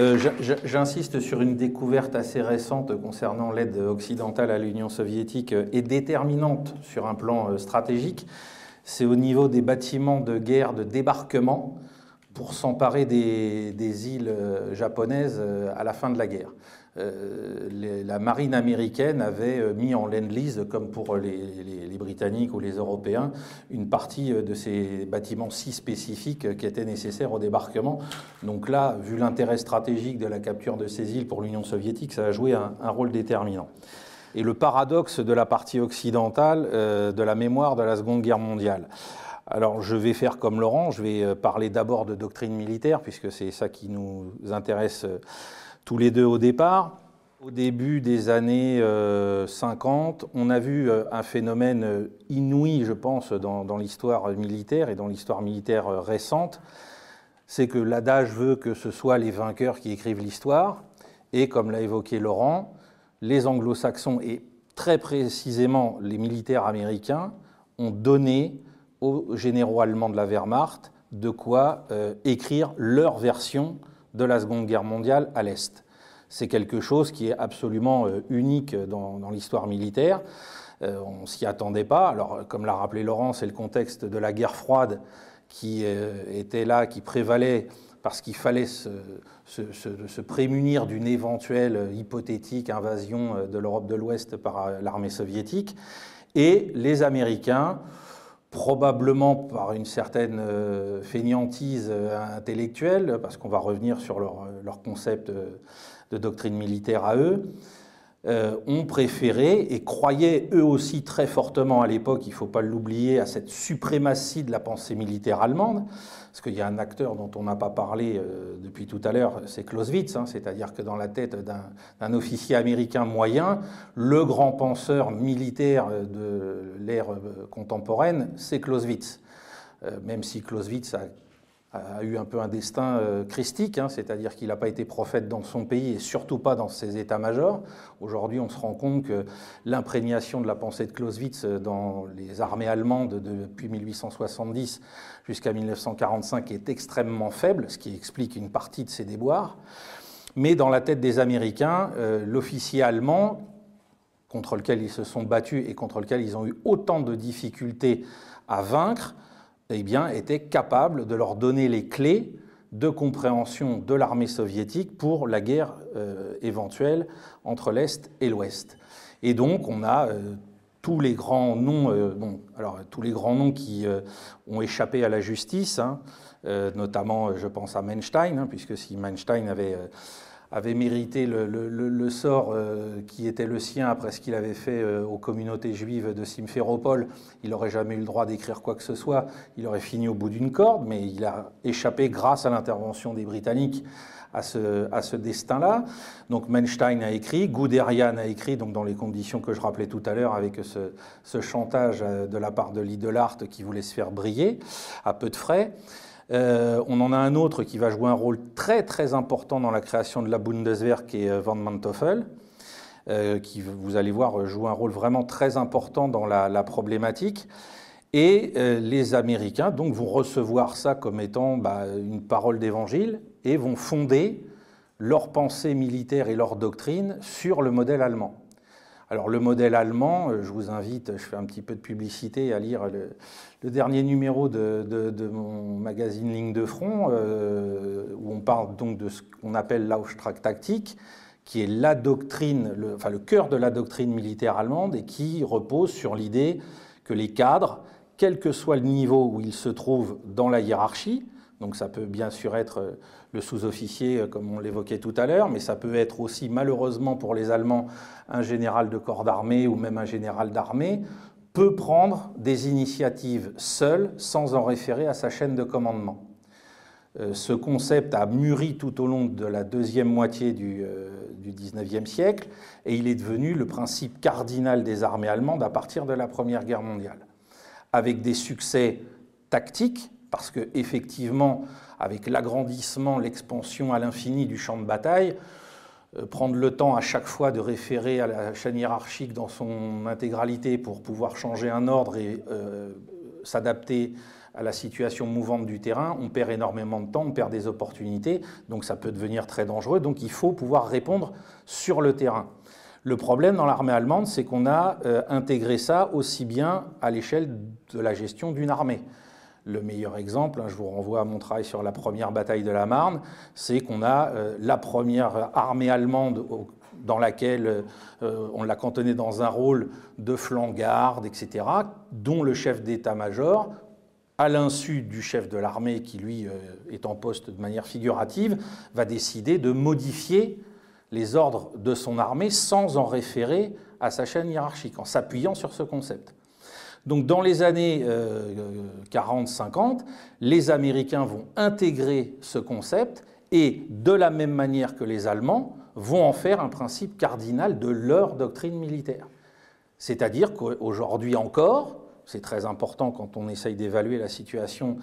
Euh, j'insiste sur une découverte assez récente concernant l'aide occidentale à l'Union soviétique euh, et déterminante sur un plan euh, stratégique. C'est au niveau des bâtiments de guerre de débarquement pour s'emparer des, îles japonaises à la fin de la guerre. La marine américaine avait mis en lend-lease, comme pour les, Britanniques ou les Européens, une partie de ces bâtiments si spécifiques qui étaient nécessaires au débarquement. Donc là, vu l'intérêt stratégique de la capture de ces îles pour l'Union soviétique, ça a joué un, rôle déterminant. Et le paradoxe de la partie occidentale euh, de la mémoire de la Seconde Guerre mondiale. Alors je vais faire comme Laurent, je vais euh, parler d'abord de doctrine militaire, puisque c'est ça qui nous intéresse euh, tous les deux au départ. Au début des années 50, on a vu un phénomène inouï, je pense, dans, l'histoire militaire et dans l'histoire militaire récente. C'est que l'adage veut que ce soit les vainqueurs qui écrivent l'histoire, et comme l'a évoqué Laurent, les anglo-saxons et très précisément les militaires américains ont donné aux généraux allemands de la Wehrmacht de quoi euh, écrire leur version de la Seconde Guerre mondiale à l'Est. C'est quelque chose qui est absolument euh, unique dans, l'histoire militaire. Euh, on ne s'y attendait pas. Alors, comme l'a rappelé Laurent, c'est le contexte de la guerre froide qui était là, qui prévalait parce qu'il fallait se, prémunir d'une éventuelle hypothétique invasion euh, de l'Europe de l'Ouest par euh, l'armée soviétique. Et les Américains, probablement par une certaine euh, fainéantise intellectuelle, parce qu'on va revenir sur leur, leur concept de doctrine militaire à eux, ont préféré et croyaient eux aussi très fortement à l'époque, il ne faut pas l'oublier, à cette suprématie de la pensée militaire allemande. Parce qu'il y a un acteur dont on n'a pas parlé euh, depuis tout à l'heure, c'est Clausewitz, hein, c'est-à-dire que dans la tête d'un officier américain moyen, le grand penseur militaire de l'ère euh, contemporaine, c'est Clausewitz. Euh, même si Clausewitz a a eu un peu un destin euh, christique, hein, c'est-à-dire qu'il n'a pas été prophète dans son pays et surtout pas dans ses états-majors. Aujourd'hui, on se rend compte que l'imprégnation de la pensée de Clausewitz dans les armées allemandes depuis 1870 jusqu'à 1945 est extrêmement faible, ce qui explique une partie de ses déboires. Mais dans la tête des Américains, euh, l'officier allemand, contre lequel ils se sont battus et contre lequel ils ont eu autant de difficultés à vaincre, eh bien, était capable de leur donner les clés de compréhension de l'armée soviétique pour la guerre euh, éventuelle entre l'Est et l'Ouest. Et donc, on a euh, tous les grands noms, euh, alors tous les grands noms qui ont échappé à la justice, hein, notamment, je pense à Manstein, hein, puisque si Manstein avait avait mérité le, sort euh, qui était le sien après ce qu'il avait fait euh, aux communautés juives de Simferopol. Il n'aurait jamais eu le droit d'écrire quoi que ce soit. Il aurait fini au bout d'une corde, mais il a échappé grâce à l'intervention des Britanniques à ce, destin-là. Donc Manstein a écrit, Guderian a écrit, donc dans les conditions que je rappelais tout à l'heure, avec ce, ce, chantage euh, de la part de Lidlart qui voulait se faire briller à peu de frais. Euh, on en a un autre qui va jouer un rôle très très important dans la création de la Bundeswehr, qui est euh, Van Manteuffel, euh, qui, vous allez voir, joue un rôle vraiment très important dans la, problématique. Et les Américains donc, vont recevoir ça comme étant bah, une parole d'évangile et vont fonder leur pensée militaire et leur doctrine sur le modèle allemand. Alors le modèle allemand, euh, je vous invite, je fais un petit peu de publicité, à lire le, dernier numéro de, mon magazine Ligne de Front, euh, où on parle donc de ce qu'on appelle l'Auftrag-Taktik, qui est la doctrine, enfin le cœur de la doctrine militaire allemande et qui repose sur l'idée que les cadres, quel que soit le niveau où ils se trouvent dans la hiérarchie, donc ça peut bien sûr être euh, le sous-officier, euh, comme on l'évoquait tout à l'heure, mais ça peut être aussi malheureusement pour les Allemands un général de corps d'armée ou même un général d'armée, peut prendre des initiatives seul sans en référer à sa chaîne de commandement. Euh, ce concept a mûri tout au long de la deuxième moitié du, XIXe siècle et il est devenu le principe cardinal des armées allemandes à partir de la Première Guerre mondiale, avec des succès tactiques parce que effectivement, avec l'agrandissement, l'expansion à l'infini du champ de bataille, euh, prendre le temps à chaque fois de référer à la chaîne hiérarchique dans son intégralité pour pouvoir changer un ordre et euh, s'adapter à la situation mouvante du terrain, on perd énormément de temps, on perd des opportunités, donc ça peut devenir très dangereux. Donc il faut pouvoir répondre sur le terrain. Le problème dans l'armée allemande, c'est qu'on a euh, intégré ça aussi bien à l'échelle de la gestion d'une armée. Le meilleur exemple, hein, je vous renvoie à mon travail sur la première bataille de la Marne, c'est qu'on a euh, la première armée allemande dans laquelle euh, on l'a cantonné dans un rôle de flanc-garde, etc., dont le chef d'état-major, à l'insu du chef de l'armée qui lui euh, est en poste de manière figurative, va décider de modifier les ordres de son armée sans en référer à sa chaîne hiérarchique, en s'appuyant sur ce concept. Donc dans les années 40-50, euh, les Américains vont intégrer ce concept et de la même manière que les Allemands, vont en faire un principe cardinal de leur doctrine militaire. C'est-à-dire qu'aujourd'hui encore, c'est très important quand on essaye d'évaluer la situation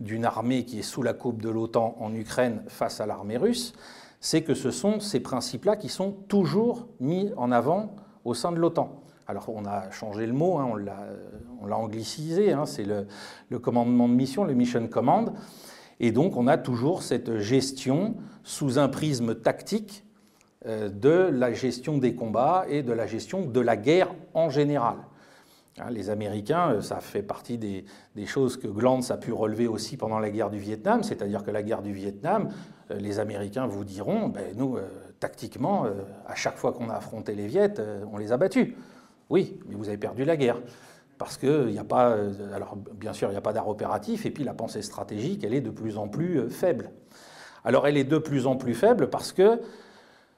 d'une armée qui est sous la coupe de l'OTAN en Ukraine face à l'armée russe, c'est que ce sont ces principes-là qui sont toujours mis en avant au sein de l'OTAN. Alors on a changé le mot, hein, on l'a anglicisé, hein, c'est le, commandement de mission, le mission command, et donc on a toujours cette gestion sous un prisme tactique euh, de la gestion des combats et de la gestion de la guerre en général. Hein, les Américains, euh, ça fait partie des, choses que Glantz a pu relever aussi pendant la guerre du Vietnam, c'est-à-dire que la guerre du Vietnam, euh, les Américains vous diront, ben, nous, tactiquement, à chaque fois qu'on a affronté les Viettes, on les a battus. Oui, mais vous avez perdu la guerre. Parce qu'il n'y a pas, alors bien sûr, il n'y a pas d'art opératif, et puis la pensée stratégique, elle est de plus en plus faible. Alors elle est de plus en plus faible parce que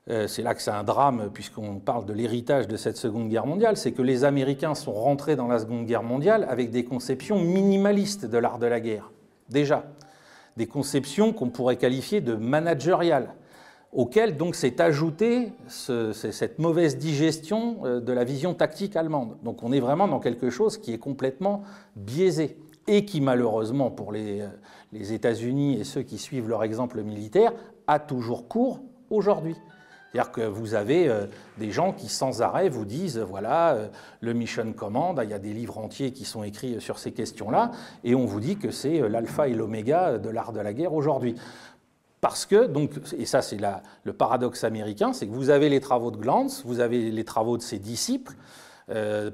euh, c'est là que c'est un drame, puisqu'on parle de l'héritage de cette Seconde Guerre mondiale, c'est que les Américains sont rentrés dans la Seconde Guerre mondiale avec des conceptions minimalistes de l'art de la guerre, déjà. Des conceptions qu'on pourrait qualifier de managériales, auxquelles donc s'est ajoutée cette mauvaise digestion euh, de la vision tactique allemande. Donc on est vraiment dans quelque chose qui est complètement biaisé et qui malheureusement pour les, euh, les États-Unis et ceux qui suivent leur exemple militaire a toujours cours aujourd'hui. C'est-à-dire que vous avez euh, des gens qui sans arrêt vous disent, voilà, le Mission Command, il y a des livres entiers qui sont écrits sur ces questions-là, et on vous dit que c'est l'alpha et l'oméga de l'art de la guerre aujourd'hui. Parce que, donc, et ça c'est le paradoxe américain, c'est que vous avez les travaux de Glantz, vous avez les travaux de ses disciples,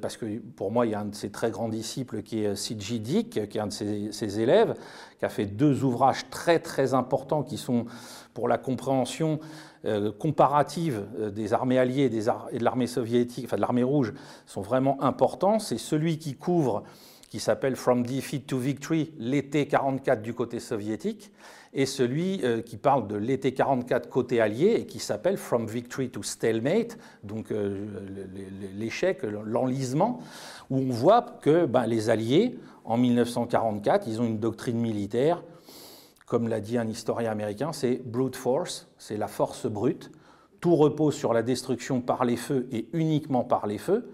parce que pour moi, il y a un de ses très grands disciples qui est C.J. Dick, qui est un de ses, élèves, qui a fait deux ouvrages très très importants qui sont pour la compréhension euh, comparative euh, des armées alliées et, de l'armée soviétique, enfin de l'armée rouge, sont vraiment importants. C'est celui qui couvre, qui s'appelle From Defeat to Victory, l'été 44 du côté soviétique, et celui euh, qui parle de l'été 44 côté allié et qui s'appelle From Victory to Stalemate, donc l'échec, l'enlisement, où on voit que ben, les Alliés, en 1944, ils ont une doctrine militaire comme l'a dit un historien américain, c'est brute force, c'est la force brute. Tout repose sur la destruction par les feux et uniquement par les feux.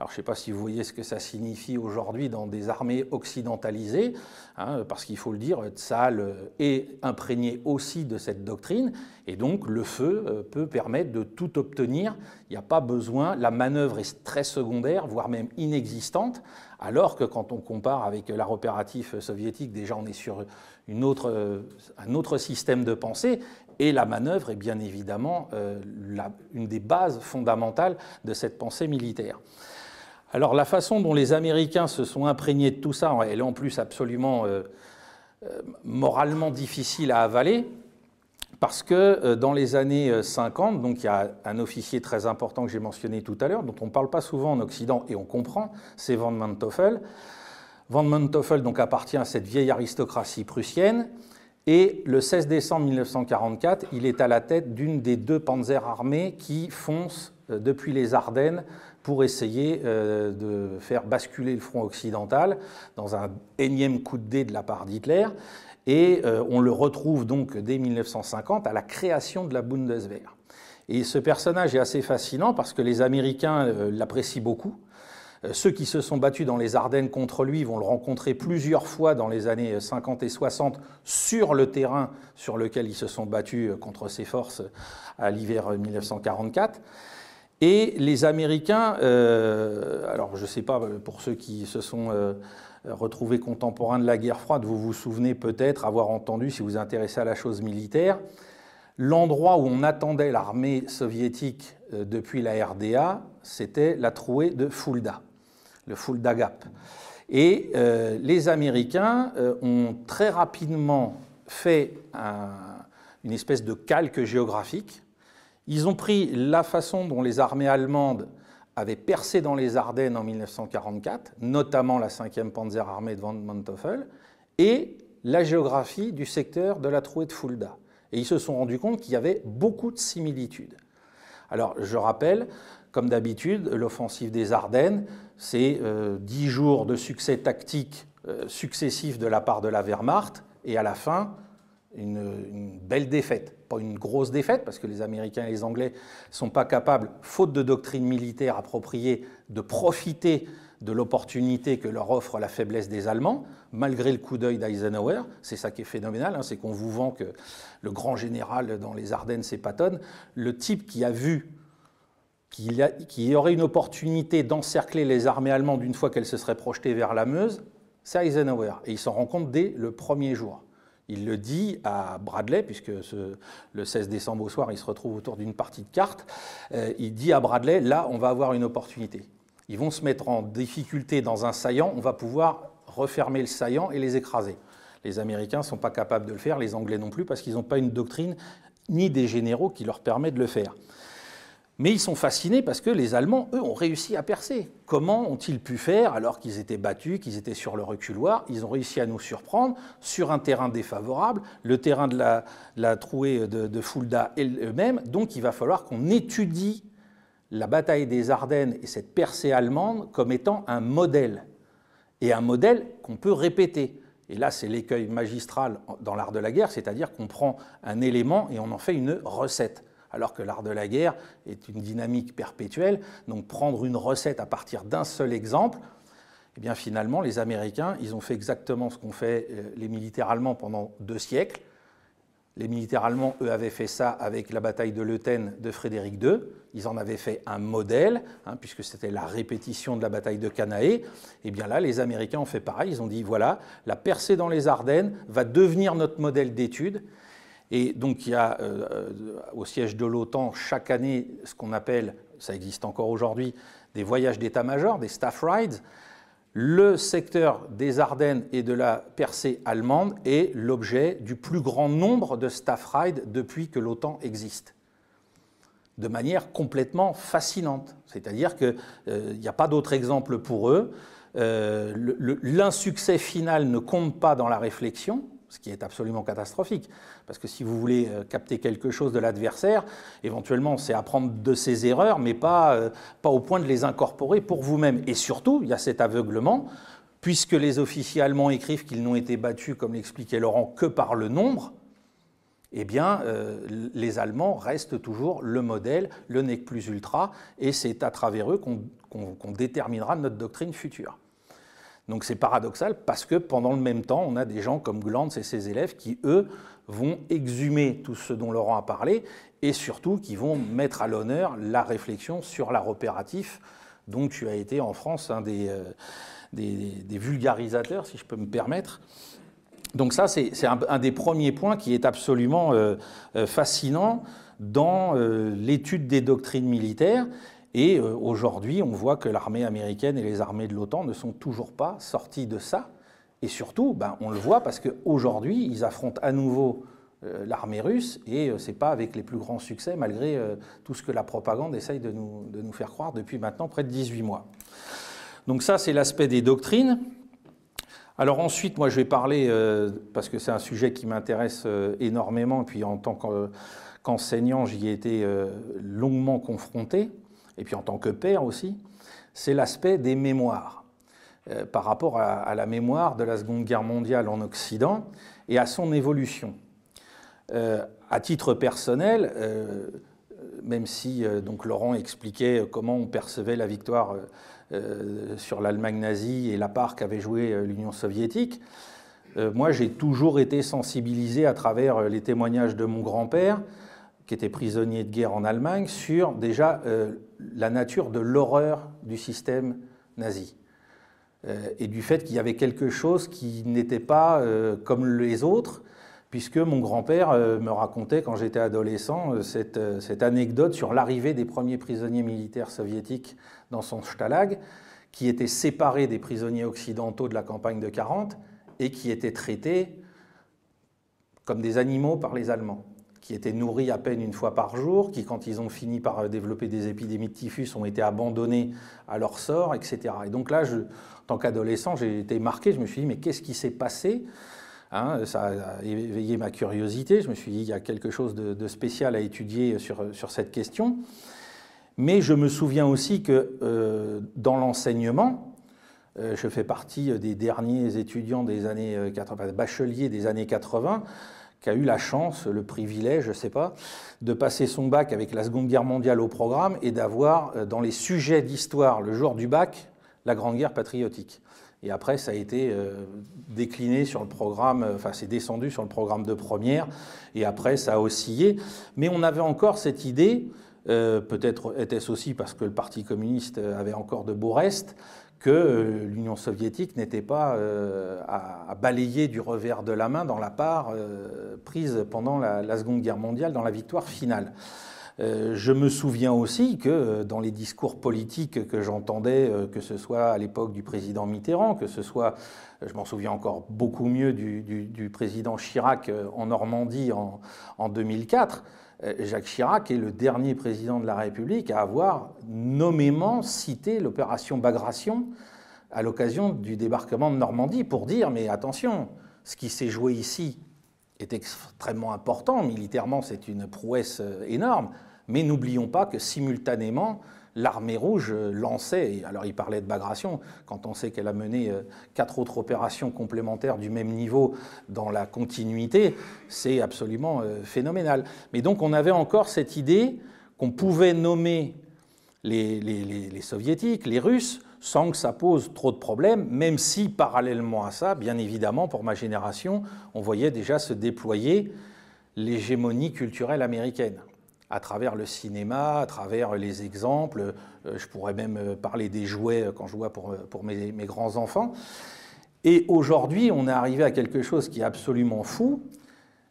Alors, je ne sais pas si vous voyez ce que ça signifie aujourd'hui dans des armées occidentalisées, hein, parce qu'il faut le dire, Tsahal est imprégné aussi de cette doctrine, et donc le feu euh, peut permettre de tout obtenir. Il n'y a pas besoin, la manœuvre est très secondaire, voire même inexistante, alors que quand on compare avec l'art opératif soviétique, déjà on est sur autre, un autre système de pensée, et la manœuvre est bien évidemment euh, une des bases fondamentales de cette pensée militaire. Alors la façon dont les Américains se sont imprégnés de tout ça, elle est en plus absolument euh, euh, moralement difficile à avaler, parce que euh, dans les années 50, donc il y a un officier très important que j'ai mentionné tout à l'heure, dont on ne parle pas souvent en Occident et on comprend, c'est Van Manteuffel. Van Manteuffel donc appartient à cette vieille aristocratie prussienne, et le 16 décembre 1944, il est à la tête d'une des deux panzers armées qui foncent depuis les Ardennes pour essayer euh, de faire basculer le front occidental dans un énième coup de dé de la part d'Hitler. Et euh, on le retrouve donc dès 1950 à la création de la Bundeswehr. Et ce personnage est assez fascinant parce que les Américains euh, l'apprécient beaucoup. Ceux qui se sont battus dans les Ardennes contre lui vont le rencontrer plusieurs fois dans les années 50 et 60 sur le terrain sur lequel ils se sont battus contre ses forces à l'hiver 1944. Et les Américains, euh, alors je ne sais pas pour ceux qui se sont euh, retrouvé contemporain de la guerre froide, vous vous souvenez peut-être avoir entendu, si vous vous intéressez à la chose militaire, l'endroit où on attendait l'armée soviétique depuis la RDA, c'était la trouée de Fulda, le Fulda Gap. Et les Américains ont très rapidement fait une espèce de calque géographique. Ils ont pris la façon dont les armées allemandes avaient percé dans les Ardennes en 1944, notamment la 5e Panzerarmée de von Manteuffel, et la géographie du secteur de la trouée de Fulda. Et ils se sont rendus compte qu'il y avait beaucoup de similitudes. Alors, je rappelle, comme d'habitude, l'offensive des Ardennes, c'est euh, dix jours de succès tactique euh, successifs de la part de la Wehrmacht, et à la fin, une, belle défaite. Pas une grosse défaite, parce que les Américains et les Anglais ne sont pas capables, faute de doctrine militaire appropriée, de profiter de l'opportunité que leur offre la faiblesse des Allemands, malgré le coup d'œil d'Eisenhower. C'est ça qui est phénoménal, hein, c'est qu'on vous vend que le grand général dans les Ardennes, c'est Patton. Le type qui a vu qu'il y, aurait une opportunité d'encercler les armées allemandes une fois qu'elles se seraient projetées vers la Meuse, c'est Eisenhower. Et il s'en rend compte dès le premier jour. Il le dit à Bradley, puisque le 16 décembre au soir, il se retrouve autour d'une partie de cartes. Euh, il dit à Bradley, là, on va avoir une opportunité. Ils vont se mettre en difficulté dans un saillant, on va pouvoir refermer le saillant et les écraser. Les Américains ne sont pas capables de le faire, les Anglais non plus, parce qu'ils n'ont pas une doctrine ni des généraux qui leur permet de le faire. Mais ils sont fascinés parce que les Allemands, eux, ont réussi à percer. Comment ont-ils pu faire alors qu'ils étaient battus, qu'ils étaient sur le reculoir? Ils ont réussi à nous surprendre sur un terrain défavorable, le terrain de la, trouée de, Fulda eux-mêmes. Donc il va falloir qu'on étudie la bataille des Ardennes et cette percée allemande comme étant un modèle. Et un modèle qu'on peut répéter. Et là, c'est l'écueil magistral dans l'art de la guerre, c'est-à-dire qu'on prend un élément et on en fait une recette alors que l'art de la guerre est une dynamique perpétuelle. Donc prendre une recette à partir d'un seul exemple, eh bien finalement, les Américains, ils ont fait exactement ce qu'ont fait euh, les militaires allemands pendant deux siècles. Les militaires allemands, eux, avaient fait ça avec la bataille de Leuthen de Frédéric II. Ils en avaient fait un modèle, hein, puisque c'était la répétition de la bataille de Cannae. Et eh bien là, les Américains ont fait pareil. Ils ont dit voilà, la percée dans les Ardennes va devenir notre modèle d'étude. Et donc il y a euh, euh, au siège de l'OTAN chaque année ce qu'on appelle, ça existe encore aujourd'hui, des voyages d'état-major, des staff rides. Le secteur des Ardennes et de la percée allemande est l'objet du plus grand nombre de staff rides depuis que l'OTAN existe de manière complètement fascinante. C'est-à-dire qu'il euh, n'y a pas d'autre exemple pour eux. L'insuccès final ne compte pas dans la réflexion, ce qui est absolument catastrophique. Parce que si vous voulez euh, capter quelque chose de l'adversaire, éventuellement c'est apprendre de ses erreurs, mais pas, euh, pas au point de les incorporer pour vous-même. Et surtout, il y a cet aveuglement, puisque les officiers allemands écrivent qu'ils n'ont été battus, comme l'expliquait Laurent, que par le nombre, eh bien, euh, les Allemands restent toujours le modèle, le nec plus ultra, et c'est à travers eux qu'on déterminera notre doctrine future. Donc c'est paradoxal parce que pendant le même temps, on a des gens comme Glantz et ses élèves qui, eux, vont exhumer tout ce dont Laurent a parlé et surtout qui vont mettre à l'honneur la réflexion sur l'art opératif dont tu as été en France un des, euh, des, vulgarisateurs, si je peux me permettre. Donc ça, c'est un, des premiers points qui est absolument euh, euh, fascinant dans l'étude des doctrines militaires et aujourd'hui, on voit que l'armée américaine et les armées de l'OTAN ne sont toujours pas sorties de ça. Et surtout, ben, on le voit parce qu'aujourd'hui, ils affrontent à nouveau euh, l'armée russe et euh, ce n'est pas avec les plus grands succès, malgré tout ce que la propagande essaye de nous, de nous, faire croire depuis maintenant près de 18 mois. Donc ça, c'est l'aspect des doctrines. Alors ensuite, moi, je vais parler, parce que c'est un sujet qui m'intéresse énormément, et puis en tant qu'enseignant, j'y ai été longuement confronté et puis en tant que père aussi, c'est l'aspect des mémoires euh, par rapport à, la mémoire de la Seconde Guerre mondiale en Occident et à son évolution. Euh, à titre personnel, euh, même si donc Laurent expliquait comment on percevait la victoire sur l'Allemagne nazie et la part qu'avait joué l'Union soviétique, moi j'ai toujours été sensibilisé à travers les témoignages de mon grand-père qui était prisonnier de guerre en Allemagne, sur déjà euh, la nature de l'horreur du système nazi. Et du fait qu'il y avait quelque chose qui n'était pas comme les autres, puisque mon grand-père me racontait quand j'étais adolescent cette, anecdote sur l'arrivée des premiers prisonniers militaires soviétiques dans son Stalag, qui étaient séparés des prisonniers occidentaux de la campagne de 40 et qui étaient traités comme des animaux par les Allemands qui étaient nourris à peine une fois par jour, qui, quand ils ont fini par développer des épidémies de typhus, ont été abandonnés à leur sort, etc. Et donc là, je, tant qu'adolescent, j'ai été marqué, je me suis dit, mais qu'est-ce qui s'est passé hein, Ça a éveillé ma curiosité, je me suis dit, il y a quelque chose de, spécial à étudier sur, sur, cette question. Mais je me souviens aussi que euh, dans l'enseignement, euh, je fais partie des derniers étudiants des années 80, bacheliers des années 80, qui a eu la chance, le privilège, je sais pas, de passer son bac avec la Seconde Guerre mondiale au programme et d'avoir euh, dans les sujets d'histoire, le jour du bac, la Grande Guerre patriotique. Et après, ça a été euh, décliné sur le programme, euh, enfin, c'est descendu sur le programme de première, et après, ça a oscillé. Mais on avait encore cette idée, peut-être était-ce aussi parce que le Parti communiste avait encore de beaux restes, que euh, l'Union soviétique n'était pas euh, à, balayer du revers de la main dans la part euh, prise pendant la, Seconde Guerre mondiale, dans la victoire finale. Je me souviens aussi que dans les discours politiques que j'entendais, que ce soit à l'époque du président Mitterrand, que ce soit, je m'en souviens encore beaucoup mieux, du, président Chirac en Normandie en, en 2004, euh, Jacques Chirac est le dernier président de la République à avoir nommément cité l'opération Bagration à l'occasion du débarquement de Normandie pour dire mais attention, ce qui s'est joué ici est extrêmement important, militairement c'est une prouesse euh, énorme, mais n'oublions pas que simultanément l'armée rouge lançait, alors il parlait de Bagration, quand on sait qu'elle a mené euh, quatre autres opérations complémentaires du même niveau dans la continuité, c'est absolument euh, phénoménal. Mais donc on avait encore cette idée qu'on pouvait nommer les, les, soviétiques, les russes, sans que ça pose trop de problèmes, même si parallèlement à ça, bien évidemment, pour ma génération, on voyait déjà se déployer l'hégémonie culturelle américaine à travers le cinéma, à travers les exemples. Euh, je pourrais même euh, parler des jouets quand je vois pour, pour mes, grands-enfants. Et aujourd'hui, on est arrivé à quelque chose qui est absolument fou,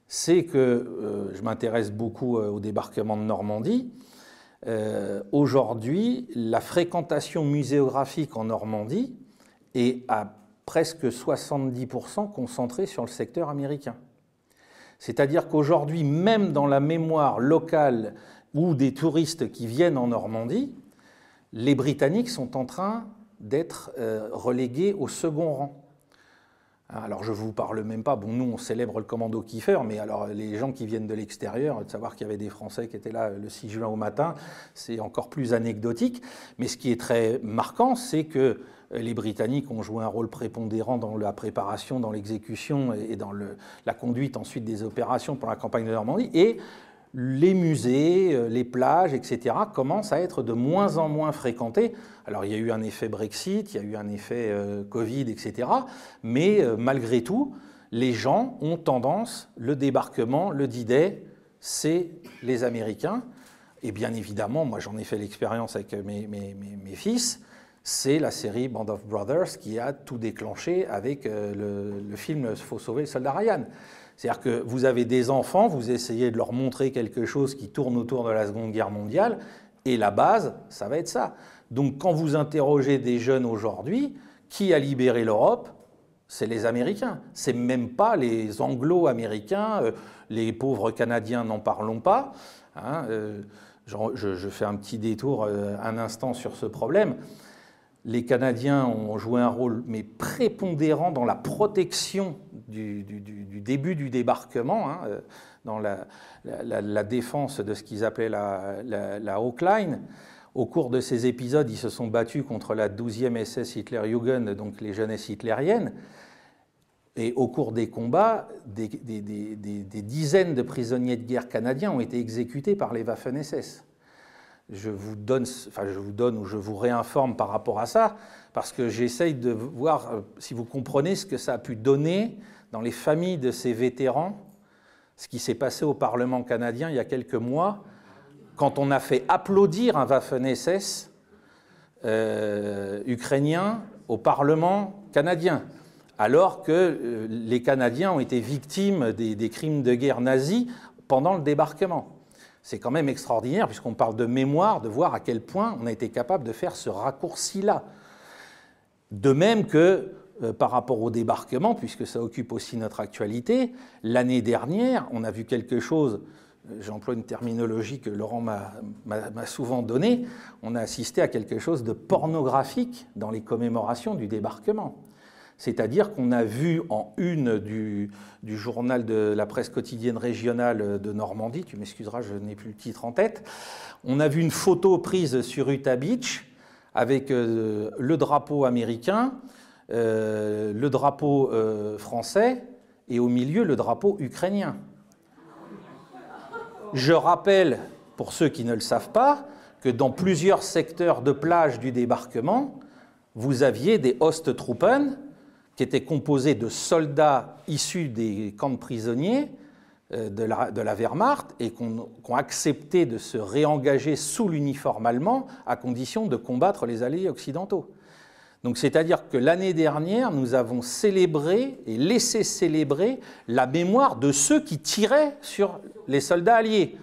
c'est que euh, je m'intéresse beaucoup au débarquement de Normandie. aujourd'hui, la fréquentation muséographique en Normandie est à presque 70% concentrée sur le secteur américain. C'est-à-dire qu'aujourd'hui, même dans la mémoire locale ou des touristes qui viennent en Normandie, les Britanniques sont en train d'être euh, relégués au second rang. Hein, alors je ne vous parle même pas, bon nous on célèbre le commando Kiefer, mais alors les gens qui viennent de l'extérieur, de savoir qu'il y avait des Français qui étaient là le 6 juin au matin, c'est encore plus anecdotique. Mais ce qui est très marquant, c'est que les Britanniques ont joué un rôle prépondérant dans la préparation, dans l'exécution et dans la conduite ensuite des opérations pour la campagne de Normandie. Et les musées, euh, les plages, etc., commencent à être de moins en moins fréquentés. Alors il y a eu un effet Brexit, il y a eu un effet euh, Covid, etc., mais euh, malgré tout, les gens ont tendance, le débarquement, le D-Day, c'est les Américains. Et bien évidemment, moi j'en ai fait l'expérience avec mes, fils, c'est la série Band of Brothers qui a tout déclenché avec le, le film Faut sauver le soldat Ryan. C'est-à-dire que vous avez des enfants, vous essayez de leur montrer quelque chose qui tourne autour de la Seconde Guerre mondiale, et la base, ça va être ça. Donc quand vous interrogez des jeunes aujourd'hui, qui a libéré l'Europe? C'est les Américains. C'est même pas les Anglo-Américains, euh, les pauvres Canadiens, n'en parlons pas. Hein, euh, je, fais un petit détour euh, un instant sur ce problème les Canadiens ont joué un rôle mais prépondérant dans la protection du, début du débarquement, hein, euh, dans la, défense de ce qu'ils appelaient la, la. Au cours de ces épisodes, ils se sont battus contre la 12e SS Hitlerjugend, donc les jeunesses hitlériennes. Et au cours des combats, des, des, dizaines de prisonniers de guerre canadiens ont été exécutés par les Waffen-SS je vous donne, ou je vous réinforme par rapport à ça, parce que j'essaye de voir euh, si vous comprenez ce que ça a pu donner dans les familles de ces vétérans, ce qui s'est passé au Parlement canadien il y a quelques mois, quand on a fait applaudir un Waffen-SS euh, ukrainien au Parlement canadien, alors que euh, les Canadiens ont été victimes des, crimes de guerre nazis pendant le débarquement. C'est quand même extraordinaire, puisqu'on parle de mémoire, de voir à quel point on a été capable de faire ce raccourci-là. De même que euh, par rapport au débarquement, puisque ça occupe aussi notre actualité, l'année dernière, on a vu quelque chose j'emploie une terminologie que Laurent m'a souvent donnée, on a assisté à quelque chose de pornographique dans les commémorations du débarquement. C'est-à-dire qu'on a vu en une du, journal de la presse quotidienne régionale de Normandie, tu m'excuseras, je n'ai plus le titre en tête, on a vu une photo prise sur Utah Beach avec euh, le drapeau américain, euh, le drapeau euh, français et au milieu le drapeau ukrainien. Je rappelle, pour ceux qui ne le savent pas, que dans plusieurs secteurs de plage du débarquement, vous aviez des Osttruppen qui étaient composés de soldats issus des camps de prisonniers euh, de la, Wehrmacht et qui ont, accepté de se réengager sous l'uniforme allemand à condition de combattre les alliés occidentaux. Donc c'est-à-dire que l'année dernière, nous avons célébré et laissé célébrer la mémoire de ceux qui tiraient sur les soldats alliés.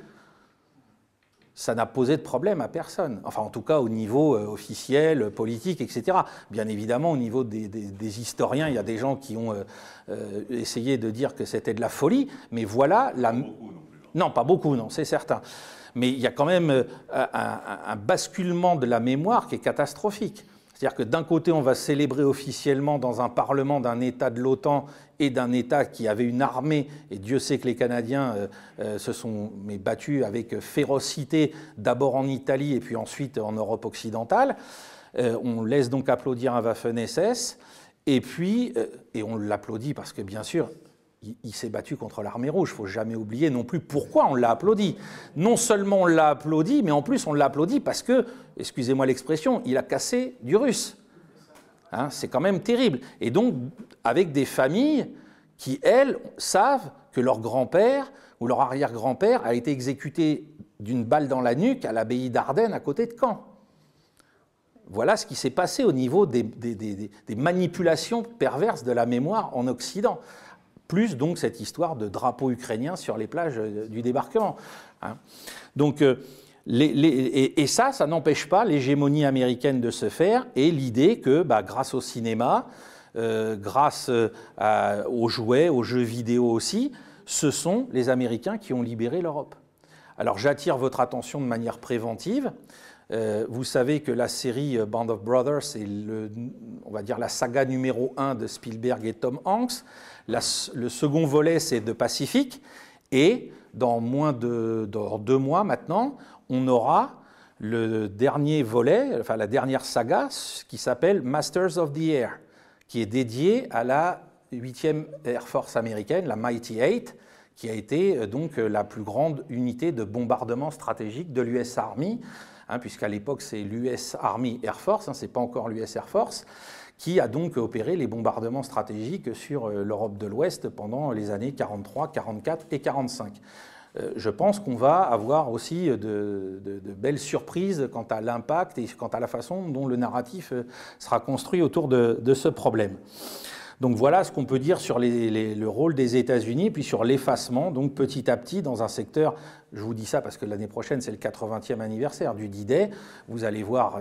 Ça n'a posé de problème à personne. Enfin, en tout cas, au niveau euh, officiel, politique, etc. Bien évidemment, au niveau des, historiens, il y a des gens qui ont euh, euh, essayé de dire que c'était de la folie. Mais voilà la. Non, pas beaucoup, non, c'est certain. Mais il y a quand même un basculement de la mémoire qui est catastrophique. C'est-à-dire que d'un côté, on va célébrer officiellement dans un parlement d'un État de l'OTAN et d'un État qui avait une armée, et Dieu sait que les Canadiens euh, euh, se sont battus avec férocité, d'abord en Italie et puis ensuite en Europe occidentale. Euh, on laisse donc applaudir un Waffen-SS, et puis, et on l'applaudit parce que bien sûr, il, s'est battu contre l'armée rouge. Il faut jamais oublier non plus pourquoi on l'a applaudi. Non seulement on l'a applaudi, mais en plus on l'a applaudi parce que, excusez-moi l'expression, il a cassé du russe. Hein, c'est quand même terrible. Et donc, avec des familles qui, elles, savent que leur grand-père ou leur arrière-grand-père a été exécuté d'une balle dans la nuque à l'abbaye d'Ardenne à côté de Caen. Voilà ce qui s'est passé au niveau des, manipulations perverses de la mémoire en Occident plus donc cette histoire de drapeau ukrainien sur les plages euh, du débarquement. Hein. Donc, euh, et, ça, ça n'empêche pas l'hégémonie américaine de se faire et l'idée que, bah, grâce au cinéma, euh, grâce aux jouets, aux jeux vidéo aussi, ce sont les Américains qui ont libéré l'Europe. Alors j'attire votre attention de manière préventive. vous savez que la série Band of Brothers, c'est on va dire la saga numéro 1 de Spielberg et Tom Hanks le second volet, c'est de Pacifique. Et dans moins de deux mois maintenant, on aura le dernier volet, enfin la dernière saga, qui s'appelle Masters of the Air, qui est dédié à la 8e Air Force américaine, la Mighty 8, qui a été euh, donc la plus grande unité de bombardement stratégique de l'US Army, hein, puisqu'à l'époque c'est l'US Army Air Force, hein, ce n'est pas encore l'US Air Force qui a donc opéré les bombardements stratégiques sur euh, l'Europe de l'Ouest pendant les années 43, 44 et 45. Euh, je pense qu'on va avoir aussi de, belles surprises quant à l'impact et quant à la façon dont le narratif euh, sera construit autour de, ce problème. Donc voilà ce qu'on peut dire sur le rôle des États-Unis, puis sur l'effacement, donc petit à petit, dans un secteur, je vous dis ça parce que l'année prochaine c'est le 80e anniversaire du D-Day, vous allez voir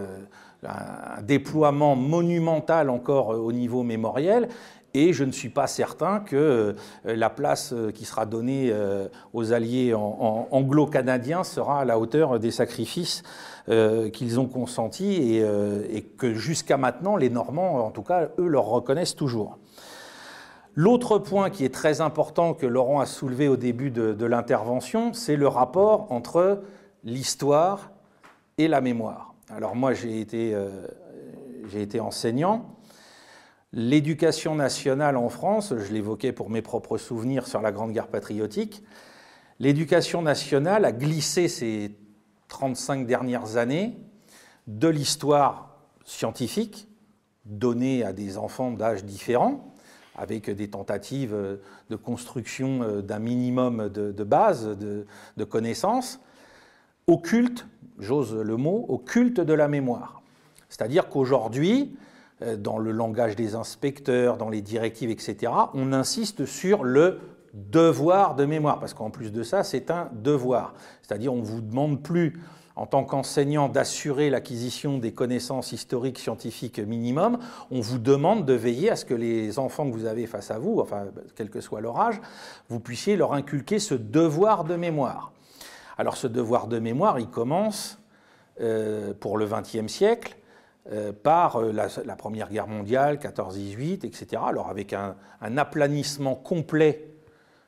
un déploiement monumental encore euh, au niveau mémoriel. Et je ne suis pas certain que euh, la place euh, qui sera donnée aux alliés anglo-canadiens sera à la hauteur des sacrifices qu'ils ont consentis et, que jusqu'à maintenant, les Normands, en tout cas, eux, leur reconnaissent toujours. L'autre point qui est très important que Laurent a soulevé au début de l'intervention, c'est le rapport entre l'histoire et la mémoire. Alors moi, j'ai été, euh, été, enseignant. L'éducation nationale en France, je l'évoquais pour mes propres souvenirs sur la Grande Guerre patriotique, l'éducation nationale a glissé ces 35 dernières années de l'histoire scientifique donnée à des enfants d'âge différents, avec des tentatives de construction euh, d'un minimum de, base de, connaissances, au culte, j'ose le mot, au culte de la mémoire. C'est-à-dire qu'aujourd'hui, euh, dans le langage des inspecteurs, dans les directives, etc., on insiste sur le devoir de mémoire, parce qu'en plus de ça, c'est un devoir. C'est-à-dire, on ne vous demande plus, en tant qu'enseignant, d'assurer l'acquisition des connaissances historiques, scientifiques minimum, on vous demande de veiller à ce que les enfants que vous avez face à vous, enfin, quel que soit leur âge, vous puissiez leur inculquer ce devoir de mémoire. Alors, ce devoir de mémoire, il commence euh, pour le XXe siècle euh, par euh, la, Première Guerre mondiale, 14-18, etc. Alors avec un, aplanissement complet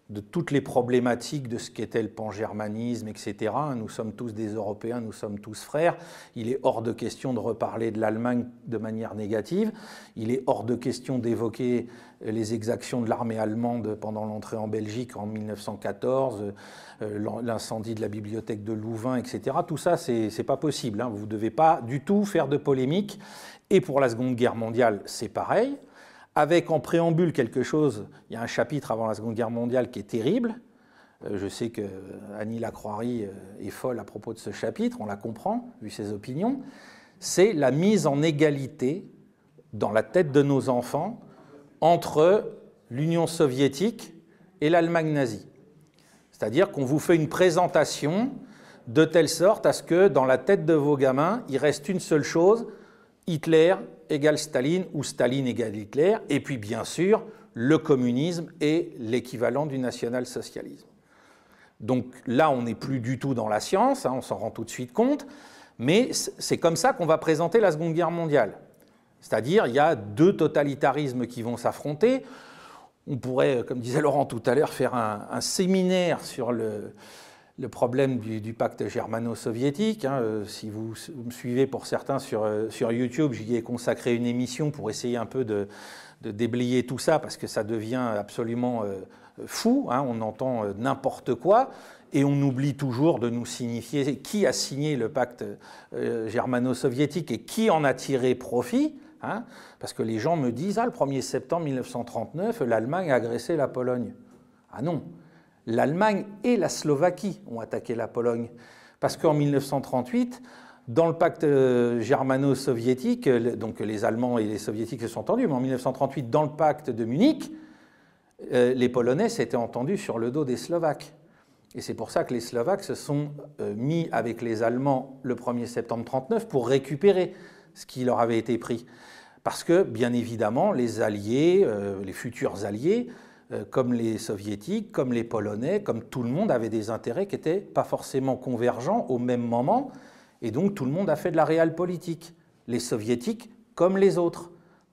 de toutes les problématiques de ce qu'était le pangermanisme, etc. Nous sommes tous des Européens, nous sommes tous frères. Il est hors de question de reparler de l'Allemagne de manière négative. Il est hors de question d'évoquer les exactions de l'armée allemande pendant l'entrée en Belgique en 1914, euh, l'incendie de la bibliothèque de Louvain, etc. Tout ça, c'est n'est pas possible. Hein. Vous ne devez pas du tout faire de polémique. Et pour la Seconde Guerre mondiale, c'est pareil avec en préambule quelque chose, il y a un chapitre avant la Seconde Guerre mondiale qui est terrible. Euh, je sais que Annie Lacroix euh, est folle à propos de ce chapitre, on la comprend, vu ses opinions. C'est la mise en égalité dans la tête de nos enfants entre l'Union soviétique et l'Allemagne nazie. C'est-à-dire qu'on vous fait une présentation de telle sorte à ce que dans la tête de vos gamins, il reste une seule chose, Hitler égale Staline ou Staline égale Hitler, et puis bien sûr, le communisme est l'équivalent du national-socialisme. Donc là, on n'est plus du tout dans la science, hein, on s'en rend tout de suite compte, mais c'est comme ça qu'on va présenter la Seconde Guerre mondiale. C'est-à-dire, il y a deux totalitarismes qui vont s'affronter. On pourrait, comme disait Laurent tout à l'heure, faire un séminaire sur le, le problème du, pacte germano-soviétique. Hein, euh, si vous, me suivez pour certains sur, euh, sur YouTube, j'y ai consacré une émission pour essayer un peu de, déblayer tout ça, parce que ça devient absolument euh, fou. Hein, on entend n'importe quoi. Et on oublie toujours de nous signifier qui a signé le pacte germano-soviétique et qui en a tiré profit. Hein, parce que les gens me disent, ah, le 1er septembre 1939, l'Allemagne a agressé la Pologne. Ah non, l'Allemagne et la Slovaquie ont attaqué la Pologne. Parce qu'en 1938, dans le pacte euh, germano-soviétique, donc les Allemands et les Soviétiques se sont entendus, mais en 1938, dans le pacte de Munich, euh, les Polonais s'étaient entendus sur le dos des Slovaques. Et c'est pour ça que les Slovaques se sont euh, mis avec les Allemands le 1er septembre 1939 pour récupérer ce qui leur avait été pris. Parce que, bien évidemment, les alliés, les futurs alliés, euh, comme les soviétiques, comme les polonais, comme tout le monde avait des intérêts qui n'étaient pas forcément convergents au même moment, et donc tout le monde a fait de la réelle politique. Les soviétiques comme les autres,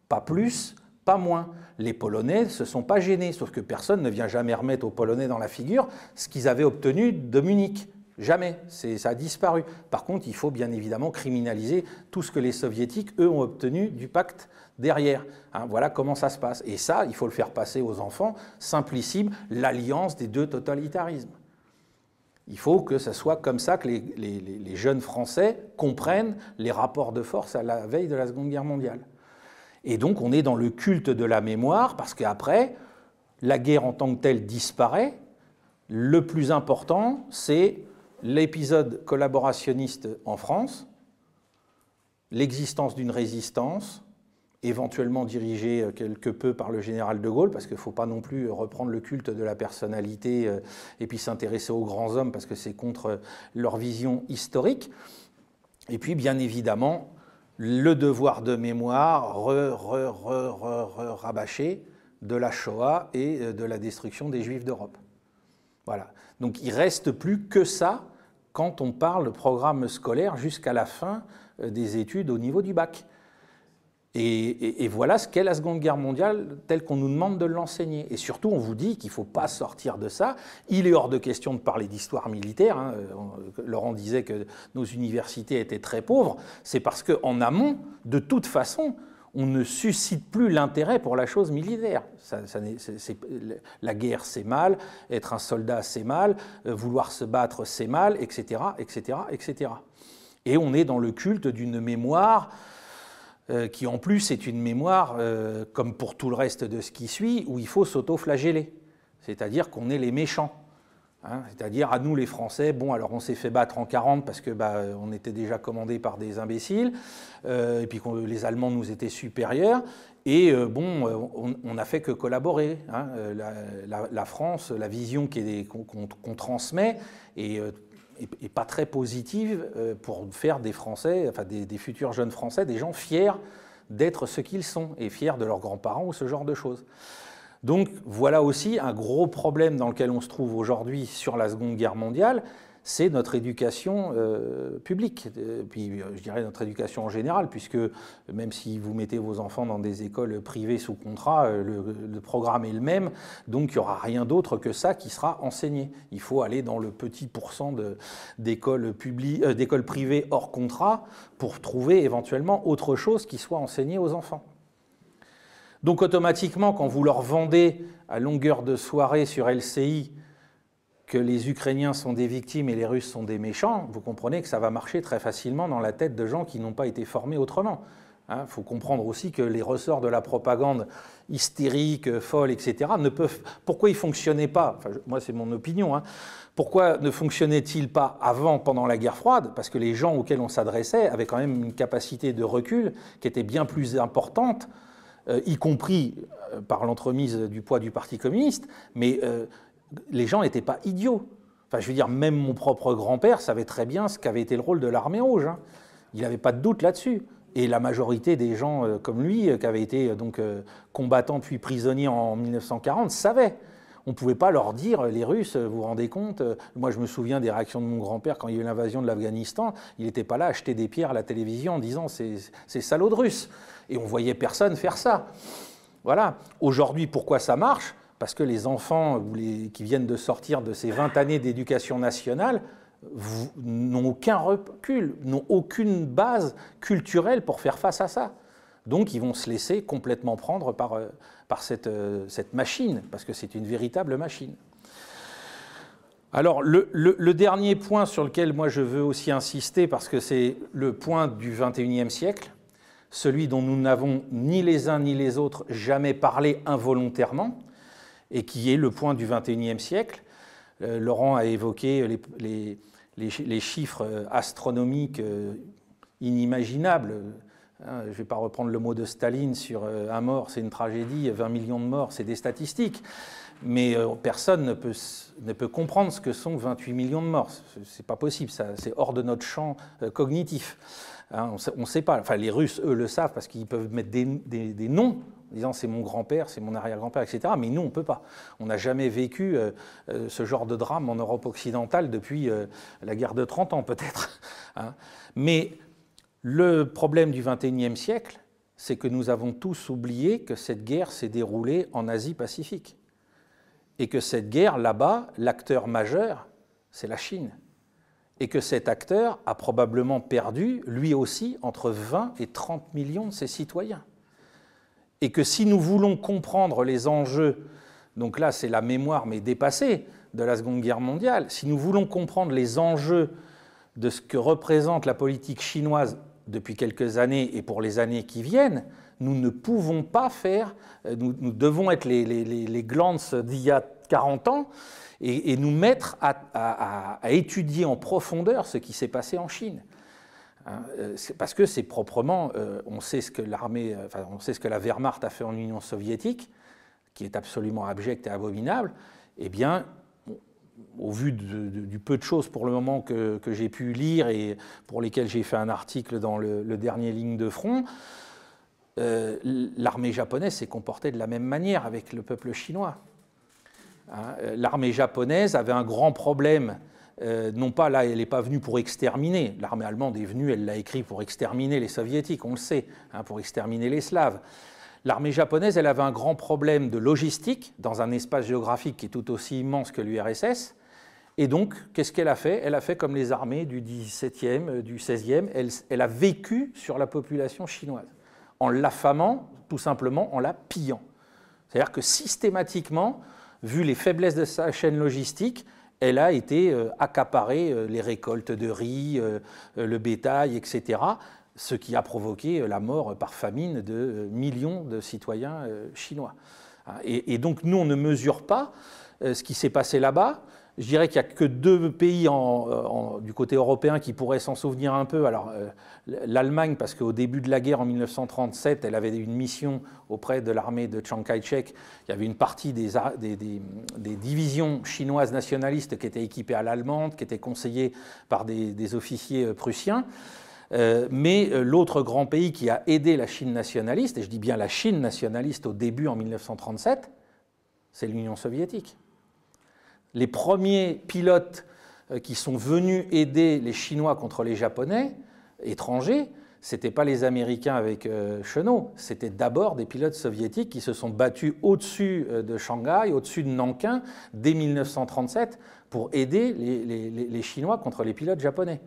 pas plus, pas moins. Les Polonais ne se sont pas gênés, sauf que personne ne vient jamais remettre aux Polonais dans la figure ce qu'ils avaient obtenu de Munich. Jamais, ça a disparu. Par contre, il faut bien évidemment criminaliser tout ce que les soviétiques, eux, ont obtenu du pacte derrière. Hein, voilà comment ça se passe. Et ça, il faut le faire passer aux enfants, simplissime, l'alliance des deux totalitarismes. Il faut que ce soit comme ça que les, jeunes Français comprennent les rapports de force à la veille de la Seconde Guerre mondiale. Et donc on est dans le culte de la mémoire, parce qu'après, la guerre en tant que telle disparaît. Le plus important, c'est l'épisode collaborationniste en France, l'existence d'une résistance, éventuellement dirigée euh, quelque peu par le général de Gaulle, parce qu'il ne faut pas non plus reprendre le culte de la personnalité euh, et puis s'intéresser aux grands hommes, parce que c'est contre leur vision historique. Et puis, bien évidemment, le devoir de mémoire rabâché de la Shoah et euh, de la destruction des Juifs d'Europe. Voilà. Donc il reste plus que ça quand on parle programme scolaire jusqu'à la fin euh, des études au niveau du bac. Et, voilà ce qu'est la Seconde Guerre mondiale telle qu'on nous demande de l'enseigner. Et surtout, on vous dit qu'il ne faut pas sortir de ça. Il est hors de question de parler d'histoire militaire. Hein. Euh, Laurent disait que nos universités étaient très pauvres. C'est parce qu'en amont, de toute façon, on ne suscite plus l'intérêt pour la chose militaire. la guerre, c'est mal, être un soldat, c'est mal, euh, vouloir se battre, c'est mal, etc., etc., etc. Et on est dans le culte d'une mémoire euh, qui, en plus, est une mémoire, euh, comme pour tout le reste de ce qui suit, où il faut s'auto-flageller. C'est-à-dire qu'on est les méchants. Hein, c'est-à-dire à nous les Français, bon alors on s'est fait battre en 40 parce que bah, on était déjà commandé par des imbéciles, euh, et puis les Allemands nous étaient supérieurs, et bon on n'a fait que collaborer. Hein, la, France, la vision qu'on transmet est, pas très positive pour faire des Français, des futurs jeunes Français, des gens fiers d'être ce qu'ils sont et fiers de leurs grands-parents ou ce genre de choses. Donc voilà aussi un gros problème dans lequel on se trouve aujourd'hui sur la Seconde Guerre mondiale, c'est notre éducation euh, publique, euh, puis euh, je dirais notre éducation en général, puisque même si vous mettez vos enfants dans des écoles privées sous contrat, le, programme est le même, donc il n'y aura rien d'autre que ça qui sera enseigné. Il faut aller dans le petit pourcent d'écoles privées hors contrat pour trouver éventuellement autre chose qui soit enseigné aux enfants. Donc automatiquement, quand vous leur vendez à longueur de soirée sur LCI que les Ukrainiens sont des victimes et les Russes sont des méchants, vous comprenez que ça va marcher très facilement dans la tête de gens qui n'ont pas été formés autrement. Il hein, faut comprendre aussi que les ressorts de la propagande hystérique, folle, etc., ne peuvent. Pourquoi ils ne fonctionnaient pas Moi, c'est mon opinion. Hein, pourquoi ne fonctionnaient-ils pas avant, pendant la guerre froide? Parce que les gens auxquels on s'adressait avaient quand même une capacité de recul qui était bien plus importante euh, y compris euh, par l'entremise du poids du Parti communiste, mais euh, les gens n'étaient pas idiots. Enfin, je veux dire, même mon propre grand-père savait très bien ce qu'avait été le rôle de l'armée rouge. Hein. Il n'avait pas de doute là-dessus. Et la majorité des gens comme lui, qui avaient été donc combattants puis prisonniers en 1940, savaient. On ne pouvait pas leur dire, les Russes, vous vous rendez compte Moi, je me souviens des réactions de mon grand-père quand il y a eu l'invasion de l'Afghanistan. Il n'était pas là à acheter des pierres à la télévision en disant c'est salaud de Russes. Et on voyait personne faire ça. Voilà. Aujourd'hui, pourquoi ça marche? Parce que les enfants qui viennent de sortir de ces 20 années d'éducation nationale n'ont aucun recul, n'ont aucune base culturelle pour faire face à ça. Donc ils vont se laisser complètement prendre par, euh, par cette, euh, cette machine, parce que c'est une véritable machine. Alors le, dernier point sur lequel moi je veux aussi insister, parce que c'est le point du 21e siècle, celui dont nous n'avons ni les uns ni les autres jamais parlé involontairement, et qui est le point du XXIe siècle. Euh, Laurent a évoqué les, chiffres astronomiques euh, inimaginables. Hein, je ne vais pas reprendre le mot de Staline sur euh, un mort, c'est une tragédie, 20 millions de morts, c'est des statistiques. Mais personne ne peut, comprendre ce que sont 28 millions de morts. Ce n'est pas possible, c'est hors de notre champ cognitif. Hein, on ne sait pas. Enfin, les Russes, eux, le savent parce qu'ils peuvent mettre des, noms en disant c'est mon grand-père, c'est mon arrière-grand-père, etc. Mais nous, on ne peut pas. On n'a jamais vécu euh, euh, ce genre de drame en Europe occidentale depuis euh, la guerre de 30 ans, peut-être. Hein. Mais le problème du XXIe siècle, c'est que nous avons tous oublié que cette guerre s'est déroulée en Asie-Pacifique. Et que cette guerre, là-bas, l'acteur majeur, c'est la Chine et que cet acteur a probablement perdu, lui aussi, entre 20 et 30 millions de ses citoyens. Et que si nous voulons comprendre les enjeux, donc là c'est la mémoire mais dépassée de la Seconde Guerre mondiale, si nous voulons comprendre les enjeux de ce que représente la politique chinoise depuis quelques années et pour les années qui viennent, nous ne pouvons pas faire, euh, nous, devons être les, les, d'il y a 40 ans, et, nous mettre à, étudier en profondeur ce qui s'est passé en Chine. Hein, euh, parce que c'est proprement, euh, on sait ce que l'armée, euh, enfin, on sait ce que la Wehrmacht a fait en Union soviétique, qui est absolument abject et abominable. Eh bien, au vu du peu de choses pour le moment que, j'ai pu lire et pour lesquelles j'ai fait un article dans le, dernier ligne de front, l'armée japonaise s'est comportée de la même manière avec le peuple chinois. Hein, l'armée japonaise avait un grand problème. Euh, non pas là, elle n'est pas venue pour exterminer. L'armée allemande est venue, elle l'a écrit pour exterminer les soviétiques, on le sait, hein, pour exterminer les Slaves. L'armée japonaise, elle avait un grand problème de logistique dans un espace géographique qui est tout aussi immense que l'URSS. Et donc, qu'est-ce qu'elle a fait? Elle a fait comme les armées du 17e, euh, du 16e, elle, elle a vécu sur la population chinoise, en l'affamant, tout simplement en la pillant. C'est-à-dire que systématiquement, vu les faiblesses de sa chaîne logistique, elle a été euh, accaparée euh, les récoltes de riz, euh, le bétail, etc., ce qui a provoqué la mort par famine de millions de citoyens chinois. Hein, et, donc nous, on ne mesure pas ce qui s'est passé là-bas, je dirais qu'il n'y a que deux pays du côté européen qui pourraient s'en souvenir un peu. Alors, euh, l'Allemagne, parce qu'au début de la guerre en 1937, elle avait une mission auprès de l'armée de Chiang Kai-shek. Il y avait une partie des, divisions chinoises nationalistes qui étaient équipées à l'allemande, qui étaient conseillées par des, officiers euh, prussiens. Euh, mais l'autre grand pays qui a aidé la Chine nationaliste, et je dis bien la Chine nationaliste au début en 1937, c'est l'Union soviétique les premiers pilotes euh, qui sont venus aider les Chinois contre les Japonais étrangers, ce n'étaient pas les Américains avec euh, Chenot, c'était d'abord des pilotes soviétiques qui se sont battus au-dessus euh, de Shanghai, au-dessus de Nankin, dès 1937, pour aider les, Chinois contre les pilotes japonais.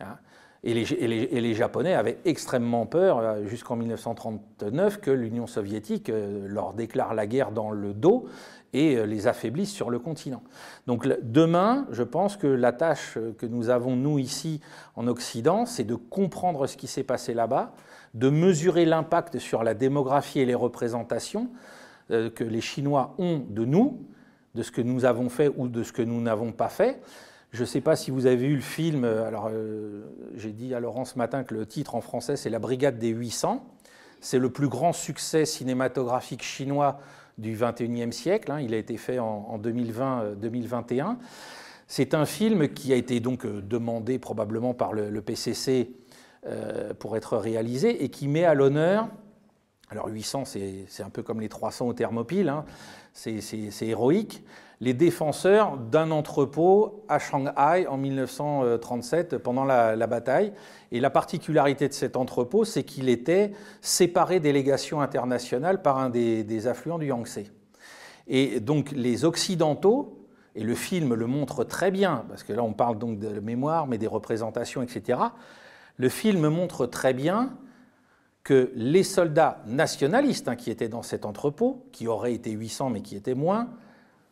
Hein. et, les, Japonais avaient extrêmement peur, jusqu'en 1939, que l'Union soviétique leur déclare la guerre dans le dos et euh, les affaiblissent sur le continent. Donc demain, je pense que la tâche que nous avons, nous, ici, en Occident, c'est de comprendre ce qui s'est passé là-bas, de mesurer l'impact sur la démographie et les représentations euh, que les Chinois ont de nous, de ce que nous avons fait ou de ce que nous n'avons pas fait. Je ne sais pas si vous avez vu le film, euh, alors j'ai dit à Laurent ce matin que le titre en français c'est La Brigade des 800. C'est le plus grand succès cinématographique chinois du 21e siècle. Hein. il a été fait en, 2020-2021. Euh, C'est un film qui a été donc euh, demandé probablement par le, PCC euh, pour être réalisé et qui met à l'honneur, alors 800 c'est un peu comme les 300 au Thermopyle, hein. c'est héroïque, les défenseurs d'un entrepôt à Shanghai en 1937 pendant la, bataille. Et la particularité de cet entrepôt, c'est qu'il était séparé des légations internationales par un des, affluents du Yangtze. Et donc les Occidentaux, et le film le montre très bien, parce que là on parle donc de mémoire, mais des représentations, etc., le film montre très bien que les soldats nationalistes hein, qui étaient dans cet entrepôt, qui auraient été 800 mais qui étaient moins,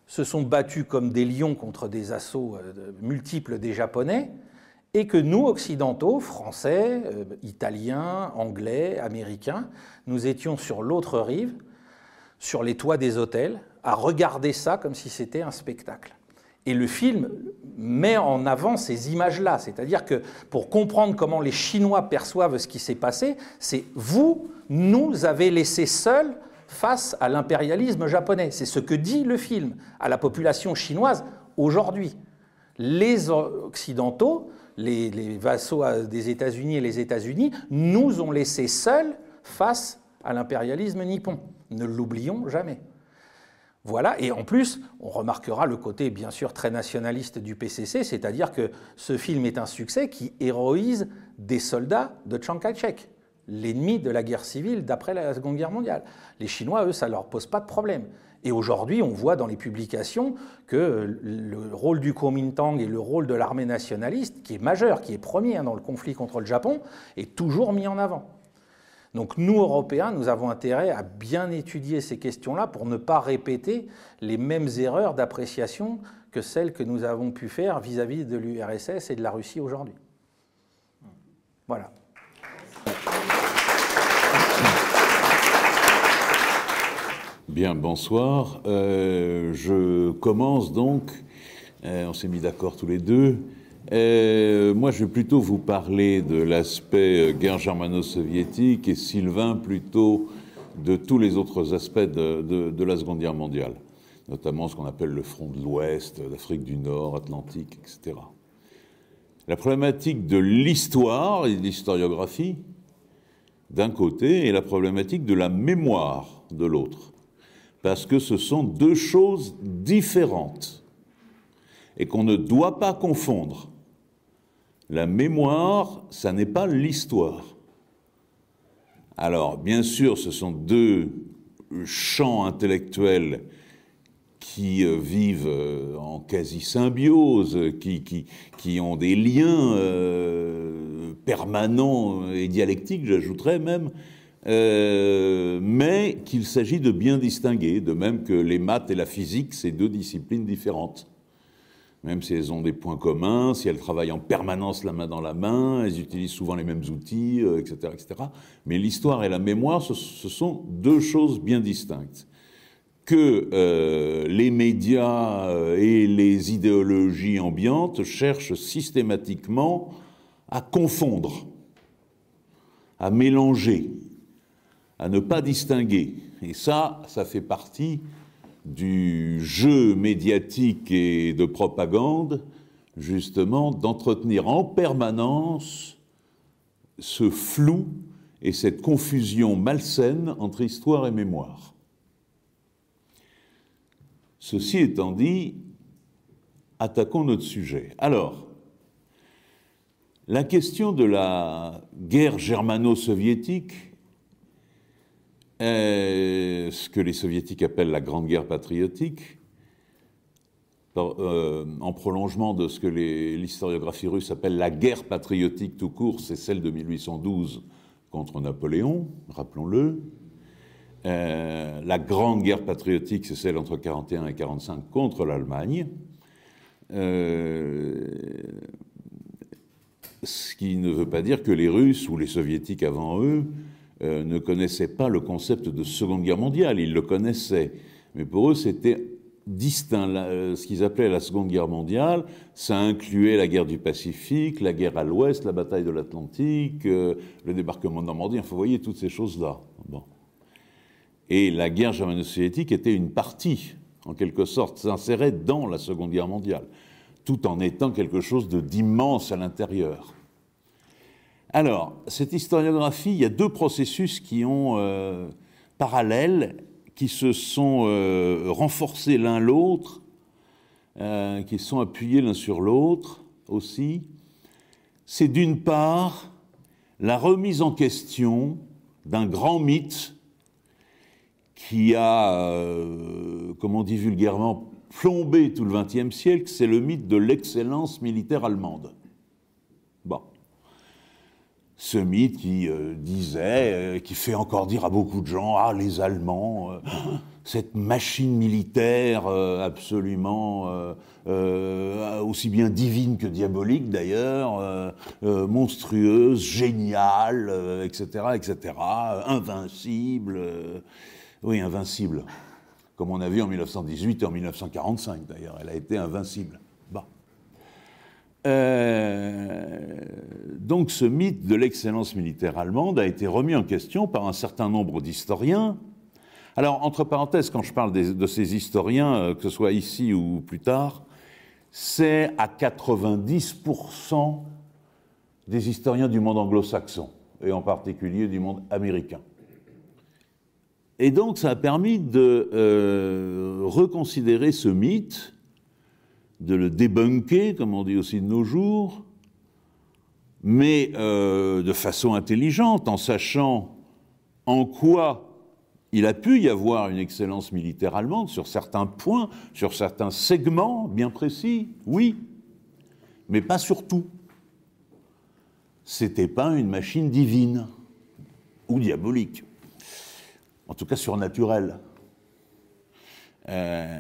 se sont battus comme des lions contre des assauts euh, multiples des Japonais, et que nous, occidentaux, français, euh, italiens, anglais, américains, nous étions sur l'autre rive, sur les toits des hôtels, à regarder ça comme si c'était un spectacle. Et le film met en avant ces images-là, c'est-à-dire que pour comprendre comment les Chinois perçoivent ce qui s'est passé, c'est vous, nous avez laissé seuls face à l'impérialisme japonais. C'est ce que dit le film à la population chinoise aujourd'hui. Les Occidentaux, les, vassaux des États-Unis et les États-Unis, nous ont laissés seuls face à l'impérialisme nippon. Ne l'oublions jamais. Voilà, et en plus, on remarquera le côté bien sûr très nationaliste du PCC, c'est-à-dire que ce film est un succès qui héroïse des soldats de Chiang Kai-shek l'ennemi de la guerre civile d'après la Seconde Guerre mondiale. Les Chinois, eux, ça ne leur pose pas de problème. Et aujourd'hui, on voit dans les publications que le rôle du Kuomintang et le rôle de l'armée nationaliste, qui est majeur, qui est premier hein, dans le conflit contre le Japon, est toujours mis en avant. Donc nous, Européens, nous avons intérêt à bien étudier ces questions-là pour ne pas répéter les mêmes erreurs d'appréciation que celles que nous avons pu faire vis-à-vis -vis de l'URSS et de la Russie aujourd'hui. Voilà. Bien, bonsoir. Euh, je commence donc, euh, on s'est mis d'accord tous les deux. Euh, moi, je vais plutôt vous parler de l'aspect guerre germano-soviétique et Sylvain plutôt de tous les autres aspects de, la Seconde Guerre mondiale, notamment ce qu'on appelle le front de l'Ouest, l'Afrique du Nord, Atlantique, etc. La problématique de l'histoire et de l'historiographie, d'un côté, et la problématique de la mémoire de l'autre parce que ce sont deux choses différentes et qu'on ne doit pas confondre. La mémoire, ça n'est pas l'histoire. Alors, bien sûr, ce sont deux champs intellectuels qui euh, vivent euh, en quasi-symbiose, qui, ont des liens euh, permanents et dialectiques, j'ajouterais même, euh, mais qu'il s'agit de bien distinguer, de même que les maths et la physique, c'est deux disciplines différentes. Même si elles ont des points communs, si elles travaillent en permanence la main dans la main, elles utilisent souvent les mêmes outils, etc., euh, etc. Mais l'histoire et la mémoire, ce, sont deux choses bien distinctes. que euh, les médias et les idéologies ambiantes cherchent systématiquement à confondre, à mélanger, à ne pas distinguer. Et ça, ça fait partie du jeu médiatique et de propagande, justement, d'entretenir en permanence ce flou et cette confusion malsaine entre histoire et mémoire. Ceci étant dit, attaquons notre sujet. Alors, la question de la guerre germano-soviétique, ce que les soviétiques appellent la Grande Guerre patriotique, euh, en prolongement de ce que l'historiographie russe appelle la guerre patriotique tout court, c'est celle de 1812 contre Napoléon, rappelons-le. Euh, la grande guerre patriotique, c'est celle entre 41 et 45 contre l'Allemagne. Euh, ce qui ne veut pas dire que les Russes ou les Soviétiques avant eux euh, ne connaissaient pas le concept de Seconde Guerre mondiale. Ils le connaissaient, mais pour eux c'était distinct. ce qu'ils appelaient la Seconde Guerre mondiale, ça incluait la guerre du Pacifique, la guerre à l'Ouest, la bataille de l'Atlantique, le débarquement de Normandie. Enfin, vous voyez toutes ces choses-là. Et la guerre germano-soviétique était une partie, en quelque sorte, s'insérait dans la Seconde Guerre mondiale, tout en étant quelque chose d'immense à l'intérieur. Alors, cette historiographie, il y a deux processus qui ont euh, parallèles, qui se sont euh, renforcés l'un l'autre, euh, qui sont appuyés l'un sur l'autre aussi. C'est d'une part la remise en question d'un grand mythe qui a, euh, comme on dit vulgairement, plombé tout le XXe siècle, c'est le mythe de l'excellence militaire allemande. Ce mythe qui euh, disait, euh, qui fait encore dire à beaucoup de gens, ah les Allemands, cette machine militaire absolument aussi bien divine que diabolique d'ailleurs, monstrueuse, géniale, etc., etc., invincible. Oui, invincible. Comme on a vu en 1918 et en 1945 d'ailleurs, elle a été invincible. Euh, donc ce mythe de l'excellence militaire allemande a été remis en question par un certain nombre d'historiens. Alors, entre parenthèses, quand je parle de ces historiens, euh, que ce soit ici ou plus tard, c'est à 90% des historiens du monde anglo-saxon, et en particulier du monde américain. Et donc ça a permis de euh, reconsidérer ce mythe, de le débunker, comme on dit aussi de nos jours, mais euh, de façon intelligente, en sachant en quoi il a pu y avoir une excellence militaire allemande sur certains points, sur certains segments bien précis, oui, mais pas sur tout. C'était pas une machine divine ou diabolique en tout cas surnaturel. Euh,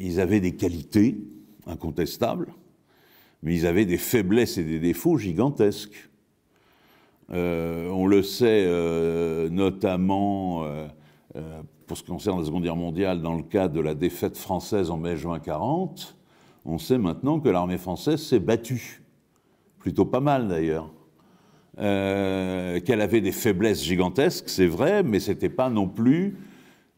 ils avaient des qualités incontestables, mais ils avaient des faiblesses et des défauts gigantesques. Euh, on le sait euh, notamment pour ce qui concerne la Seconde Guerre mondiale, dans le cas de la défaite française en mai-juin 40, on sait maintenant que l'armée française s'est battue, plutôt pas mal d'ailleurs. Qu'elle avait des faiblesses gigantesques, c'est vrai, mais ce n'était pas non plus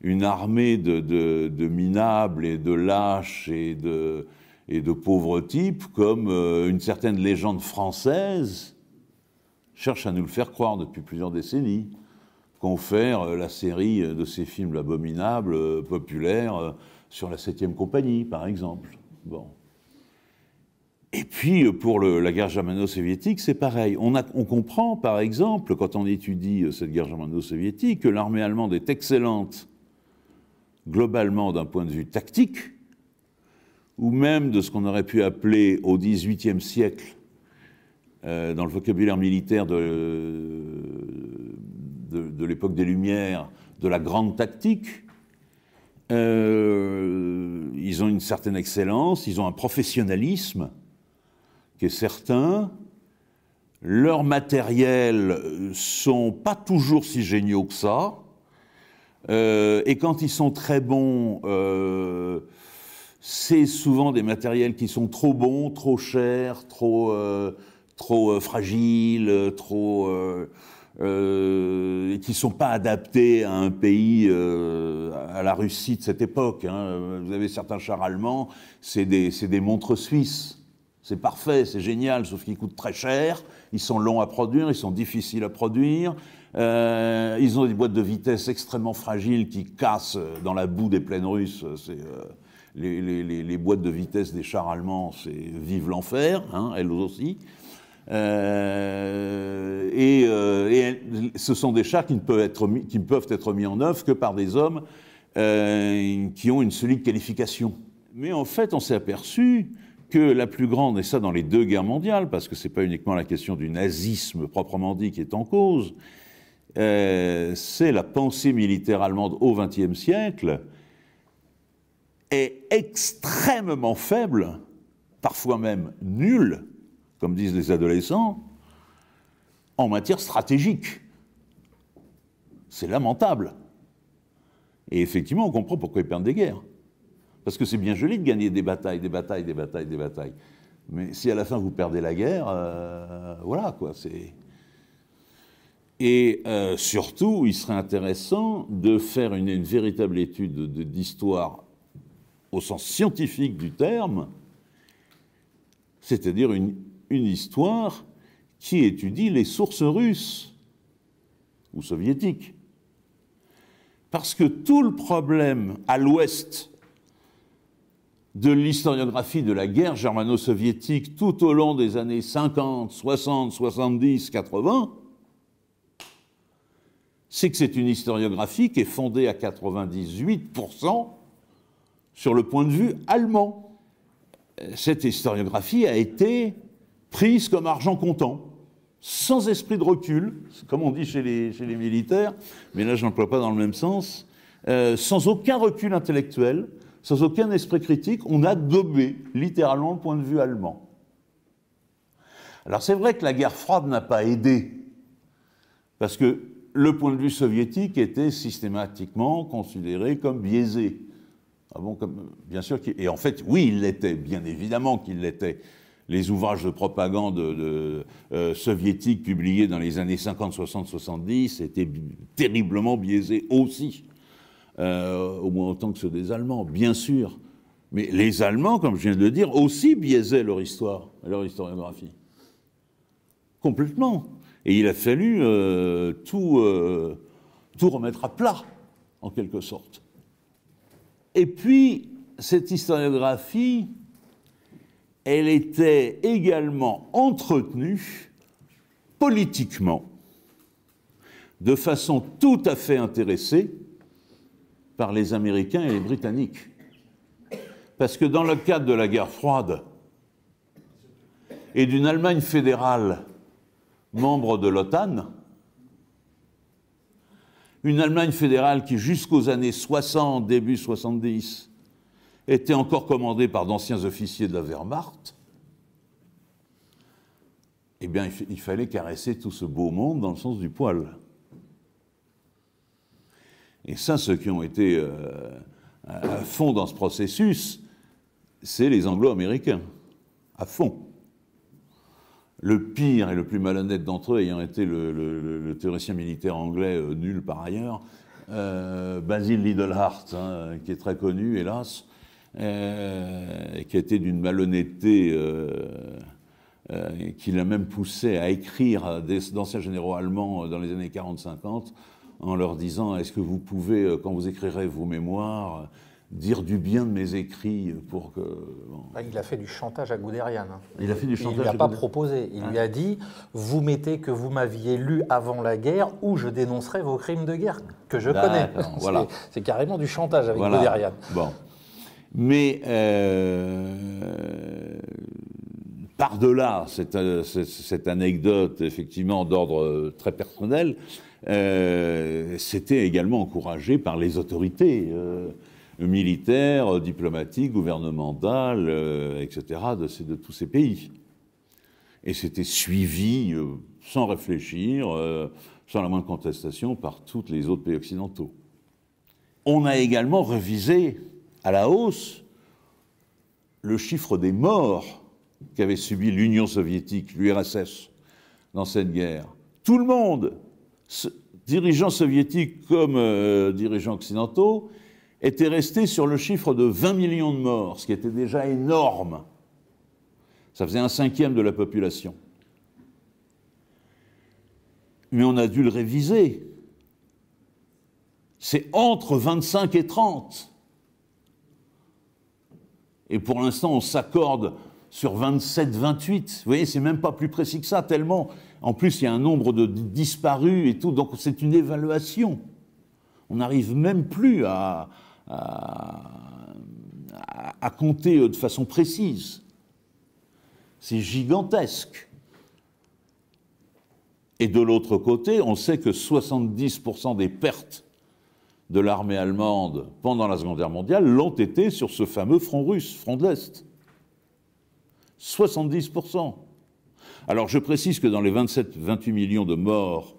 une armée de, minables et de lâches et de, pauvres types comme euh, une certaine légende française cherche à nous le faire croire depuis plusieurs décennies. Confère euh, la série de ces films abominables, populaires, sur la 7 compagnie, par exemple. Bon. Et puis, euh, pour la guerre germano-soviétique, c'est pareil. On, comprend, par exemple, quand on étudie euh, cette guerre germano-soviétique, que l'armée allemande est excellente globalement d'un point de vue tactique, ou même de ce qu'on aurait pu appeler au XVIIIe siècle, euh, dans le vocabulaire militaire de, l'époque des Lumières, de la grande tactique. ils ont une certaine excellence, ils ont un professionnalisme qui est certain. Leurs matériels sont pas toujours si géniaux que ça. Et quand ils sont très bons, c'est souvent des matériels qui sont trop bons, trop chers, trop, trop fragiles, trop euh, qui ne sont pas adaptés à un pays, euh, à la Russie de cette époque. Hein. Vous avez certains chars allemands, c'est des, des, montres suisses. C'est parfait, c'est génial, sauf qu'ils coûtent très cher, ils sont longs à produire, ils sont difficiles à produire, euh, ils ont des boîtes de vitesse extrêmement fragiles qui cassent dans la boue des plaines russes. Euh, les, boîtes de vitesse des chars allemands, c'est vive l'enfer, hein, elles aussi. Euh, et, euh, ce sont des chars qui ne, peuvent être mis, qui ne peuvent être mis en œuvre que par des hommes euh, qui ont une solide qualification. Mais en fait, on s'est aperçu que la plus grande, et ça dans les deux guerres mondiales, parce que ce n'est pas uniquement la question du nazisme proprement dit qui est en cause, euh, c'est la pensée militaire allemande au XXe siècle est extrêmement faible, parfois même nulle, comme disent les adolescents, en matière stratégique. C'est lamentable. Et effectivement, on comprend pourquoi ils perdent des guerres. Parce que c'est bien joli de gagner des batailles, des batailles, des batailles, des batailles. Mais si à la fin vous perdez la guerre, euh, voilà quoi, c'est. Et euh, surtout, il serait intéressant de faire une, véritable étude d'histoire au sens scientifique du terme, c'est-à-dire une histoire qui étudie les sources russes ou soviétiques. Parce que tout le problème à l'ouest de l'historiographie de la guerre germano-soviétique tout au long des années 50, 60, 70, 80, c'est que c'est une historiographie qui est fondée à 98% sur le point de vue allemand. Cette historiographie a été prise comme argent comptant, sans esprit de recul, comme on dit chez les, militaires, mais là je n'emploie pas dans le même sens, euh, sans aucun recul intellectuel, sans aucun esprit critique, on a gobé littéralement le point de vue allemand. Alors c'est vrai que la guerre froide n'a pas aidé, parce que le point de vue soviétique était systématiquement considéré comme biaisé. Ah bien sûr, et en fait, oui, il l'était, bien évidemment qu'il l'était les ouvrages de propagande de, euh, soviétiques publiés dans les années 50, 60, 70 étaient terriblement biaisés aussi, euh, au moins autant que ceux des Allemands, bien sûr. Mais les Allemands, comme je viens de le dire, aussi biaisaient leur histoire, leur historiographie. Complètement. Et il a fallu euh, tout, tout remettre à plat, en quelque sorte. Et puis, cette historiographie, elle était également entretenue politiquement de façon tout à fait intéressée par les Américains et les Britanniques. Parce que dans le cadre de la guerre froide et d'une Allemagne fédérale membre de l'OTAN, une Allemagne fédérale qui jusqu'aux années 60, début 70, était encore commandé par d'anciens officiers de la Wehrmacht, eh bien, il fallait caresser tout ce beau monde dans le sens du poil. Et ça, ceux qui ont été euh, à fond dans ce processus, c'est les anglo-américains, à fond. Le pire et le plus malhonnête d'entre eux ayant été le, théoricien militaire anglais, euh, nul par ailleurs, euh, Basil Lidlhart, hein, qui est très connu, hélas, euh, qui était d'une malhonnêteté qui l'a même poussé à écrire d'anciens généraux allemands dans les années 40-50 en leur disant est-ce que vous pouvez, quand vous écrirez vos mémoires, dire du bien de mes écrits pour que. Il a fait du chantage à Guderian. Hein. Il a fait du chantage. Il ne lui a pas proposé. Il lui a dit vous mettez que vous m'aviez lu avant la guerre ou je dénoncerai vos crimes de guerre que je connais. Voilà. C'est carrément du chantage avec voilà. Guderian. Bon. Mais euh, par-delà cette, cette, anecdote, effectivement, d'ordre très personnel, euh, c'était également encouragé par les autorités euh, militaires, diplomatiques, gouvernementales, euh, etc., de, tous ces pays. Et c'était suivi sans réfléchir, sans la moindre contestation, par tous les autres pays occidentaux. on a également révisé à la hausse le chiffre des morts qu'avait subi l'Union soviétique, l'URSS, dans cette guerre. Tout le monde, dirigeants soviétiques comme euh, dirigeants occidentaux, était resté sur le chiffre de 20 millions de morts, ce qui était déjà énorme. Ça faisait un cinquième de la population. Mais on a dû le réviser. C'est entre 25 et 30. Et pour l'instant, on s'accorde sur 27, 28. Vous voyez, c'est même pas plus précis que ça, tellement. En plus, il y a un nombre de disparus et tout, donc c'est une évaluation. On n'arrive même plus à, à, compter de façon précise. C'est gigantesque. Et de l'autre côté, on sait que 70% des pertes de l'armée allemande pendant la Seconde Guerre mondiale l'ont été sur ce fameux front russe, front de l'Est. 70%. Alors je précise que dans les 27-28 millions de morts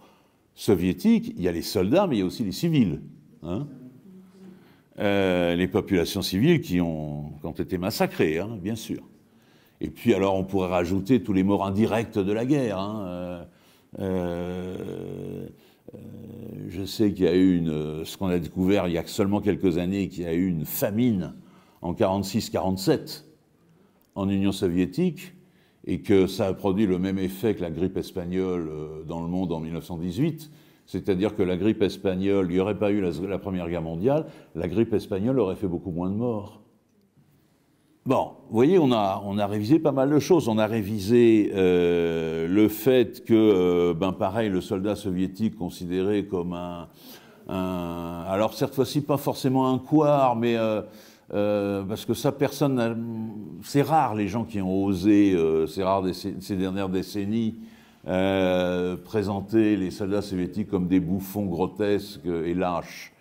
soviétiques, il y a les soldats, mais il y a aussi les civils. Hein. Euh, les populations civiles qui ont, été massacrées, hein, bien sûr. Et puis alors on pourrait rajouter tous les morts indirects de la guerre. Hein, euh, euh, je sais qu'il y a eu une, ce qu'on a découvert il y a seulement quelques années, qu'il y a eu une famine en 46-47 en Union soviétique et que ça a produit le même effet que la grippe espagnole dans le monde en 1918 c'est-à-dire que la grippe espagnole, il n'y aurait pas eu la, Première Guerre mondiale, la grippe espagnole aurait fait beaucoup moins de morts. Bon, vous voyez, on a, on a révisé pas mal de choses. On a révisé euh, le fait que, euh, ben pareil, le soldat soviétique considéré comme un, alors cette fois-ci pas forcément un couard, mais euh, parce que ça, personne, c'est rare les gens qui ont osé, c'est rare ces dernières décennies, euh, présenter les soldats soviétiques comme des bouffons grotesques et lâches,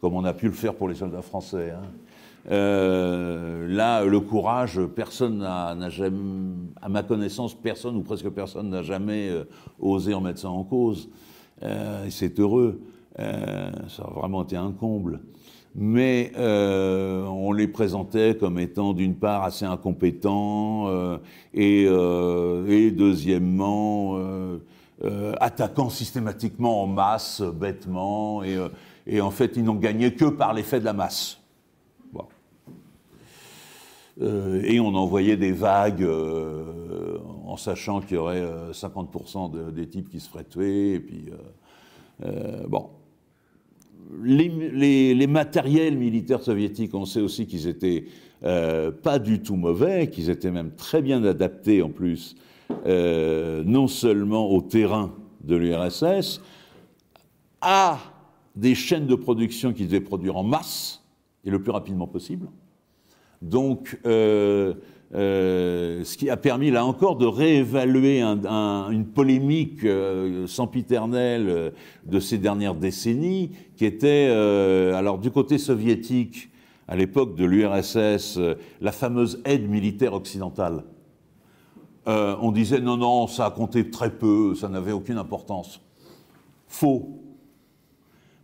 comme on a pu le faire pour les soldats français. Hein. Euh, là, le courage, personne n'a jamais, à ma connaissance, personne ou presque personne n'a jamais euh, osé en mettre ça en cause. et c'est heureux. ça a vraiment été un comble mais euh, on les présentait comme étant d'une part assez incompétents euh, et, euh, et, deuxièmement attaquant systématiquement en masse, bêtement, et, en fait ils n'ont gagné que par l'effet de la masse. Et on envoyait des vagues en sachant qu'il y aurait 50% des types qui se feraient tuer, et puis bon les, matériels militaires soviétiques, on sait aussi qu'ils étaient euh, pas du tout mauvais, qu'ils étaient même très bien adaptés en plus, euh, non seulement au terrain de l'URSS, à des chaînes de production qui devaient produire en masse et le plus rapidement possible. Donc, euh, euh, ce qui a permis là encore de réévaluer une polémique euh, sempiternelle euh, de ces dernières décennies, qui était, alors du côté soviétique, à l'époque de l'URSS, la fameuse aide militaire occidentale. on disait non, non, ça a compté très peu, ça n'avait aucune importance. Faux.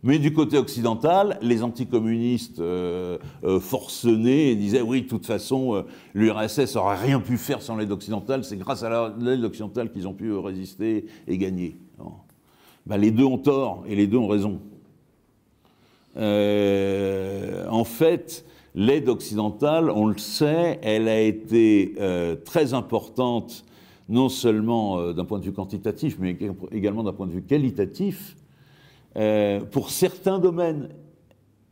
Mais du côté occidental, les anticommunistes euh, euh, forcenés disaient oui, de toute façon, euh, l'URSS n'aurait rien pu faire sans l'aide occidentale, c'est grâce à l'aide occidentale qu'ils ont pu résister et gagner. Ben, les deux ont tort et les deux ont raison. en fait, l'aide occidentale, on le sait, elle a été très importante, non seulement d'un point de vue quantitatif, mais également d'un point de vue qualitatif euh, pour certains domaines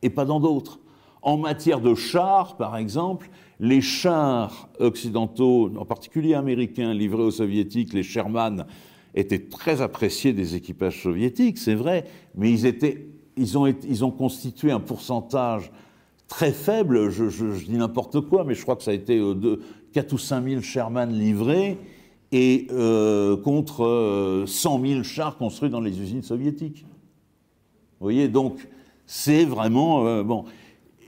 et pas dans d'autres. En matière de chars, par exemple, les chars occidentaux, en particulier américains, livrés aux soviétiques, les Sherman, étaient très appréciés des équipages soviétiques, c'est vrai, mais ils, étaient, ils, ont, ils ont constitué un pourcentage très faible, je, dis n'importe quoi, mais je crois que ça a été euh, de 4 ou 5 000 Sherman livrés, et euh, contre 100 000 chars construits dans les usines soviétiques. Vous voyez, donc c'est vraiment... Euh, bon.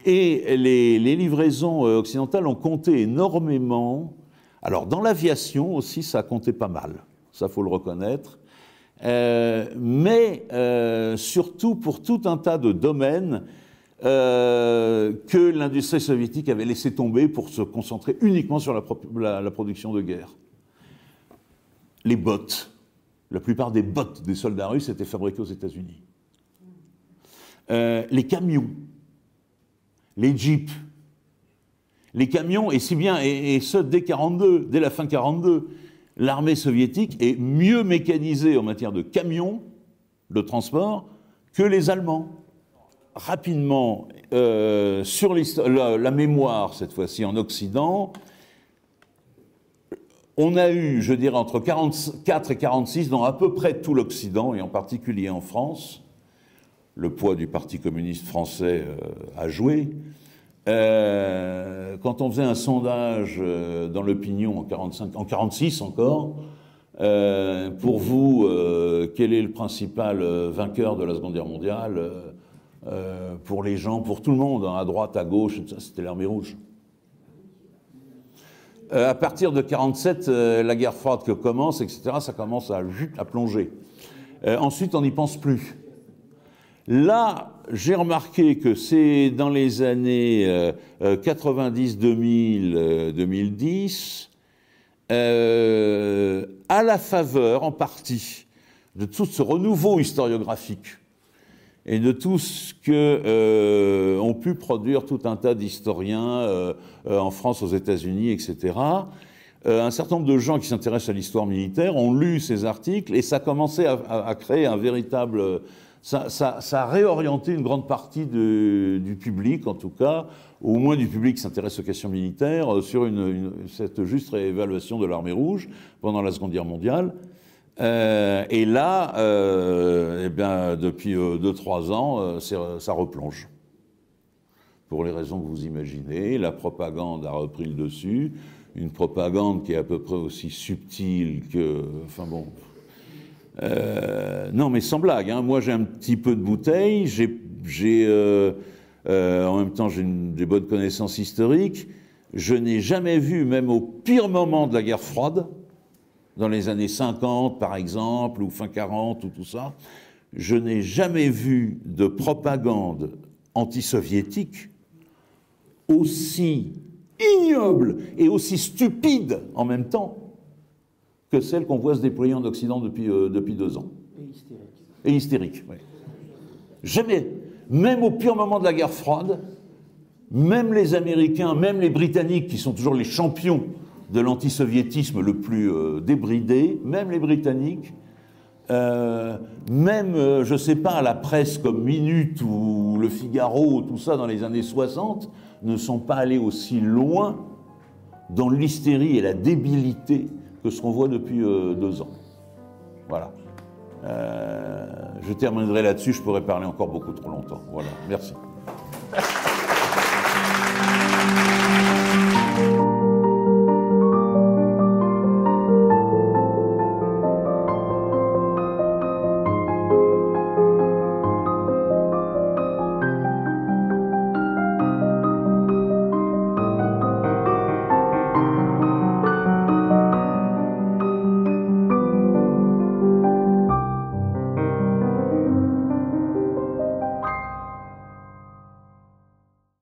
Et les, livraisons euh, occidentales ont compté énormément. Alors dans l'aviation aussi, ça a compté pas mal, ça faut le reconnaître. Euh, mais surtout pour tout un tas de domaines que l'industrie soviétique avait laissé tomber pour se concentrer uniquement sur la, production de guerre. Les bottes. La plupart des bottes des soldats russes étaient fabriquées aux États-Unis. Euh, les camions, les jeeps, les camions, et si bien, et, ce dès 42, dès la fin 42, l'armée soviétique est mieux mécanisée en matière de camions de transport que les Allemands. Rapidement, euh, sur la, la, mémoire, cette fois-ci en Occident, on a eu, je dirais, entre 44 et 46, dans à peu près tout l'Occident, et en particulier en France, le poids du Parti communiste français euh, a joué, euh, quand on faisait un sondage euh, dans l'opinion en, 45, en 46 encore, pour vous, quel est le principal vainqueur de la Seconde Guerre mondiale Pour les gens, pour tout le monde, hein, à droite, à gauche, c'était l'armée rouge. à partir de 47, la guerre froide que commence, etc., ça commence à plonger. ensuite, on n'y pense plus. Là, j'ai remarqué que c'est dans les années 90, 2000, 2010, à la faveur en partie de tout ce renouveau historiographique et de tout ce que euh, ont pu produire tout un tas d'historiens euh, euh, en France, aux États-Unis, etc. un certain nombre de gens qui s'intéressent à l'histoire militaire ont lu ces articles et ça a commencé à créer un véritable ça, a réorienté une grande partie du public, en tout cas, au moins du public qui s'intéresse aux questions militaires, euh, sur cette juste réévaluation de l'armée rouge pendant la Seconde Guerre mondiale. Euh, et là, euh, eh bien, depuis 2-3 ans, ça replonge. Pour les raisons que vous imaginez, la propagande a repris le dessus, une propagande qui est à peu près aussi subtile que... Enfin bon, euh, non, mais sans blague. Hein. Moi, j'ai un petit peu de bouteille. J'ai, euh, euh, en même temps, j'ai des bonnes connaissances historiques. Je n'ai jamais vu, même au pire moment de la guerre froide, dans les années 50 par exemple, ou fin 40 ou tout ça, je n'ai jamais vu de propagande anti-soviétique aussi ignoble et aussi stupide en même temps que celle qu'on voit se déployer en Occident depuis, euh, depuis deux ans. Et hystérique. Et hystérique, oui. Jamais. Même au pire moment de la guerre froide, même les Américains, même les Britanniques, qui sont toujours les champions de l'antisoviétisme le plus euh, débridé, même les Britanniques, euh, même, je ne sais pas, la presse comme Minute ou Le Figaro, tout ça dans les années 60, ne sont pas allés aussi loin dans l'hystérie et la débilité que ce qu'on voit depuis euh, deux ans. Voilà. Euh, je terminerai là-dessus, je pourrais parler encore beaucoup trop longtemps. Voilà, merci.